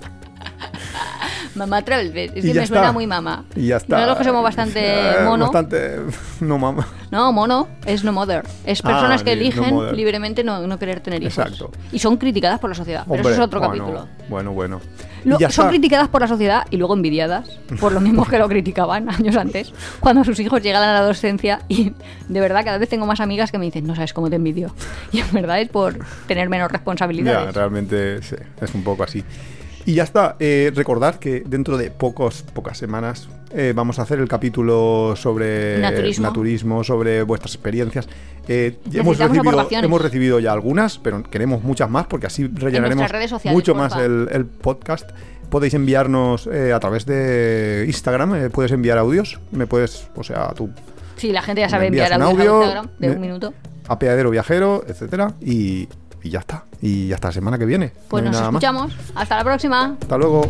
Mamá Travel. Es que ya me suena está. muy mamá. Y ya está. No es lo que somos bastante Eh, mono. Bastante. No, mamá. No, mono es no mother. Es Ah, personas que no eligen libremente no, no querer tener hijos. Exacto. Y son criticadas por la sociedad. Pero eso es otro bueno, capítulo. Bueno, bueno. Lo- ya son está. criticadas por la sociedad y luego envidiadas por lo mismo que lo criticaban años antes, cuando sus hijos llegan a la adolescencia y de verdad cada vez tengo más amigas que me dicen, no sabes cómo te envidio. Y en verdad es por tener menos Ya, responsabilidades. realmente sí, es un poco así. Y ya está. Eh, recordad que dentro de pocos, pocas semanas eh, vamos a hacer el capítulo sobre Naturismo. naturismo, sobre vuestras experiencias. Eh, hemos, recibido, aportaciones. hemos recibido ya algunas, pero queremos muchas más porque así rellenaremos sociales, mucho más el, el podcast. Podéis enviarnos eh, a través de Instagram, puedes enviar audios, me puedes, o sea, tú Sí, la gente ya sabe enviar audios audio, de me- un minuto. apeadero viajero, etcétera, y, y ya está. Y hasta la semana que viene. Pues No nos nada más. escuchamos. Hasta la próxima. Hasta luego.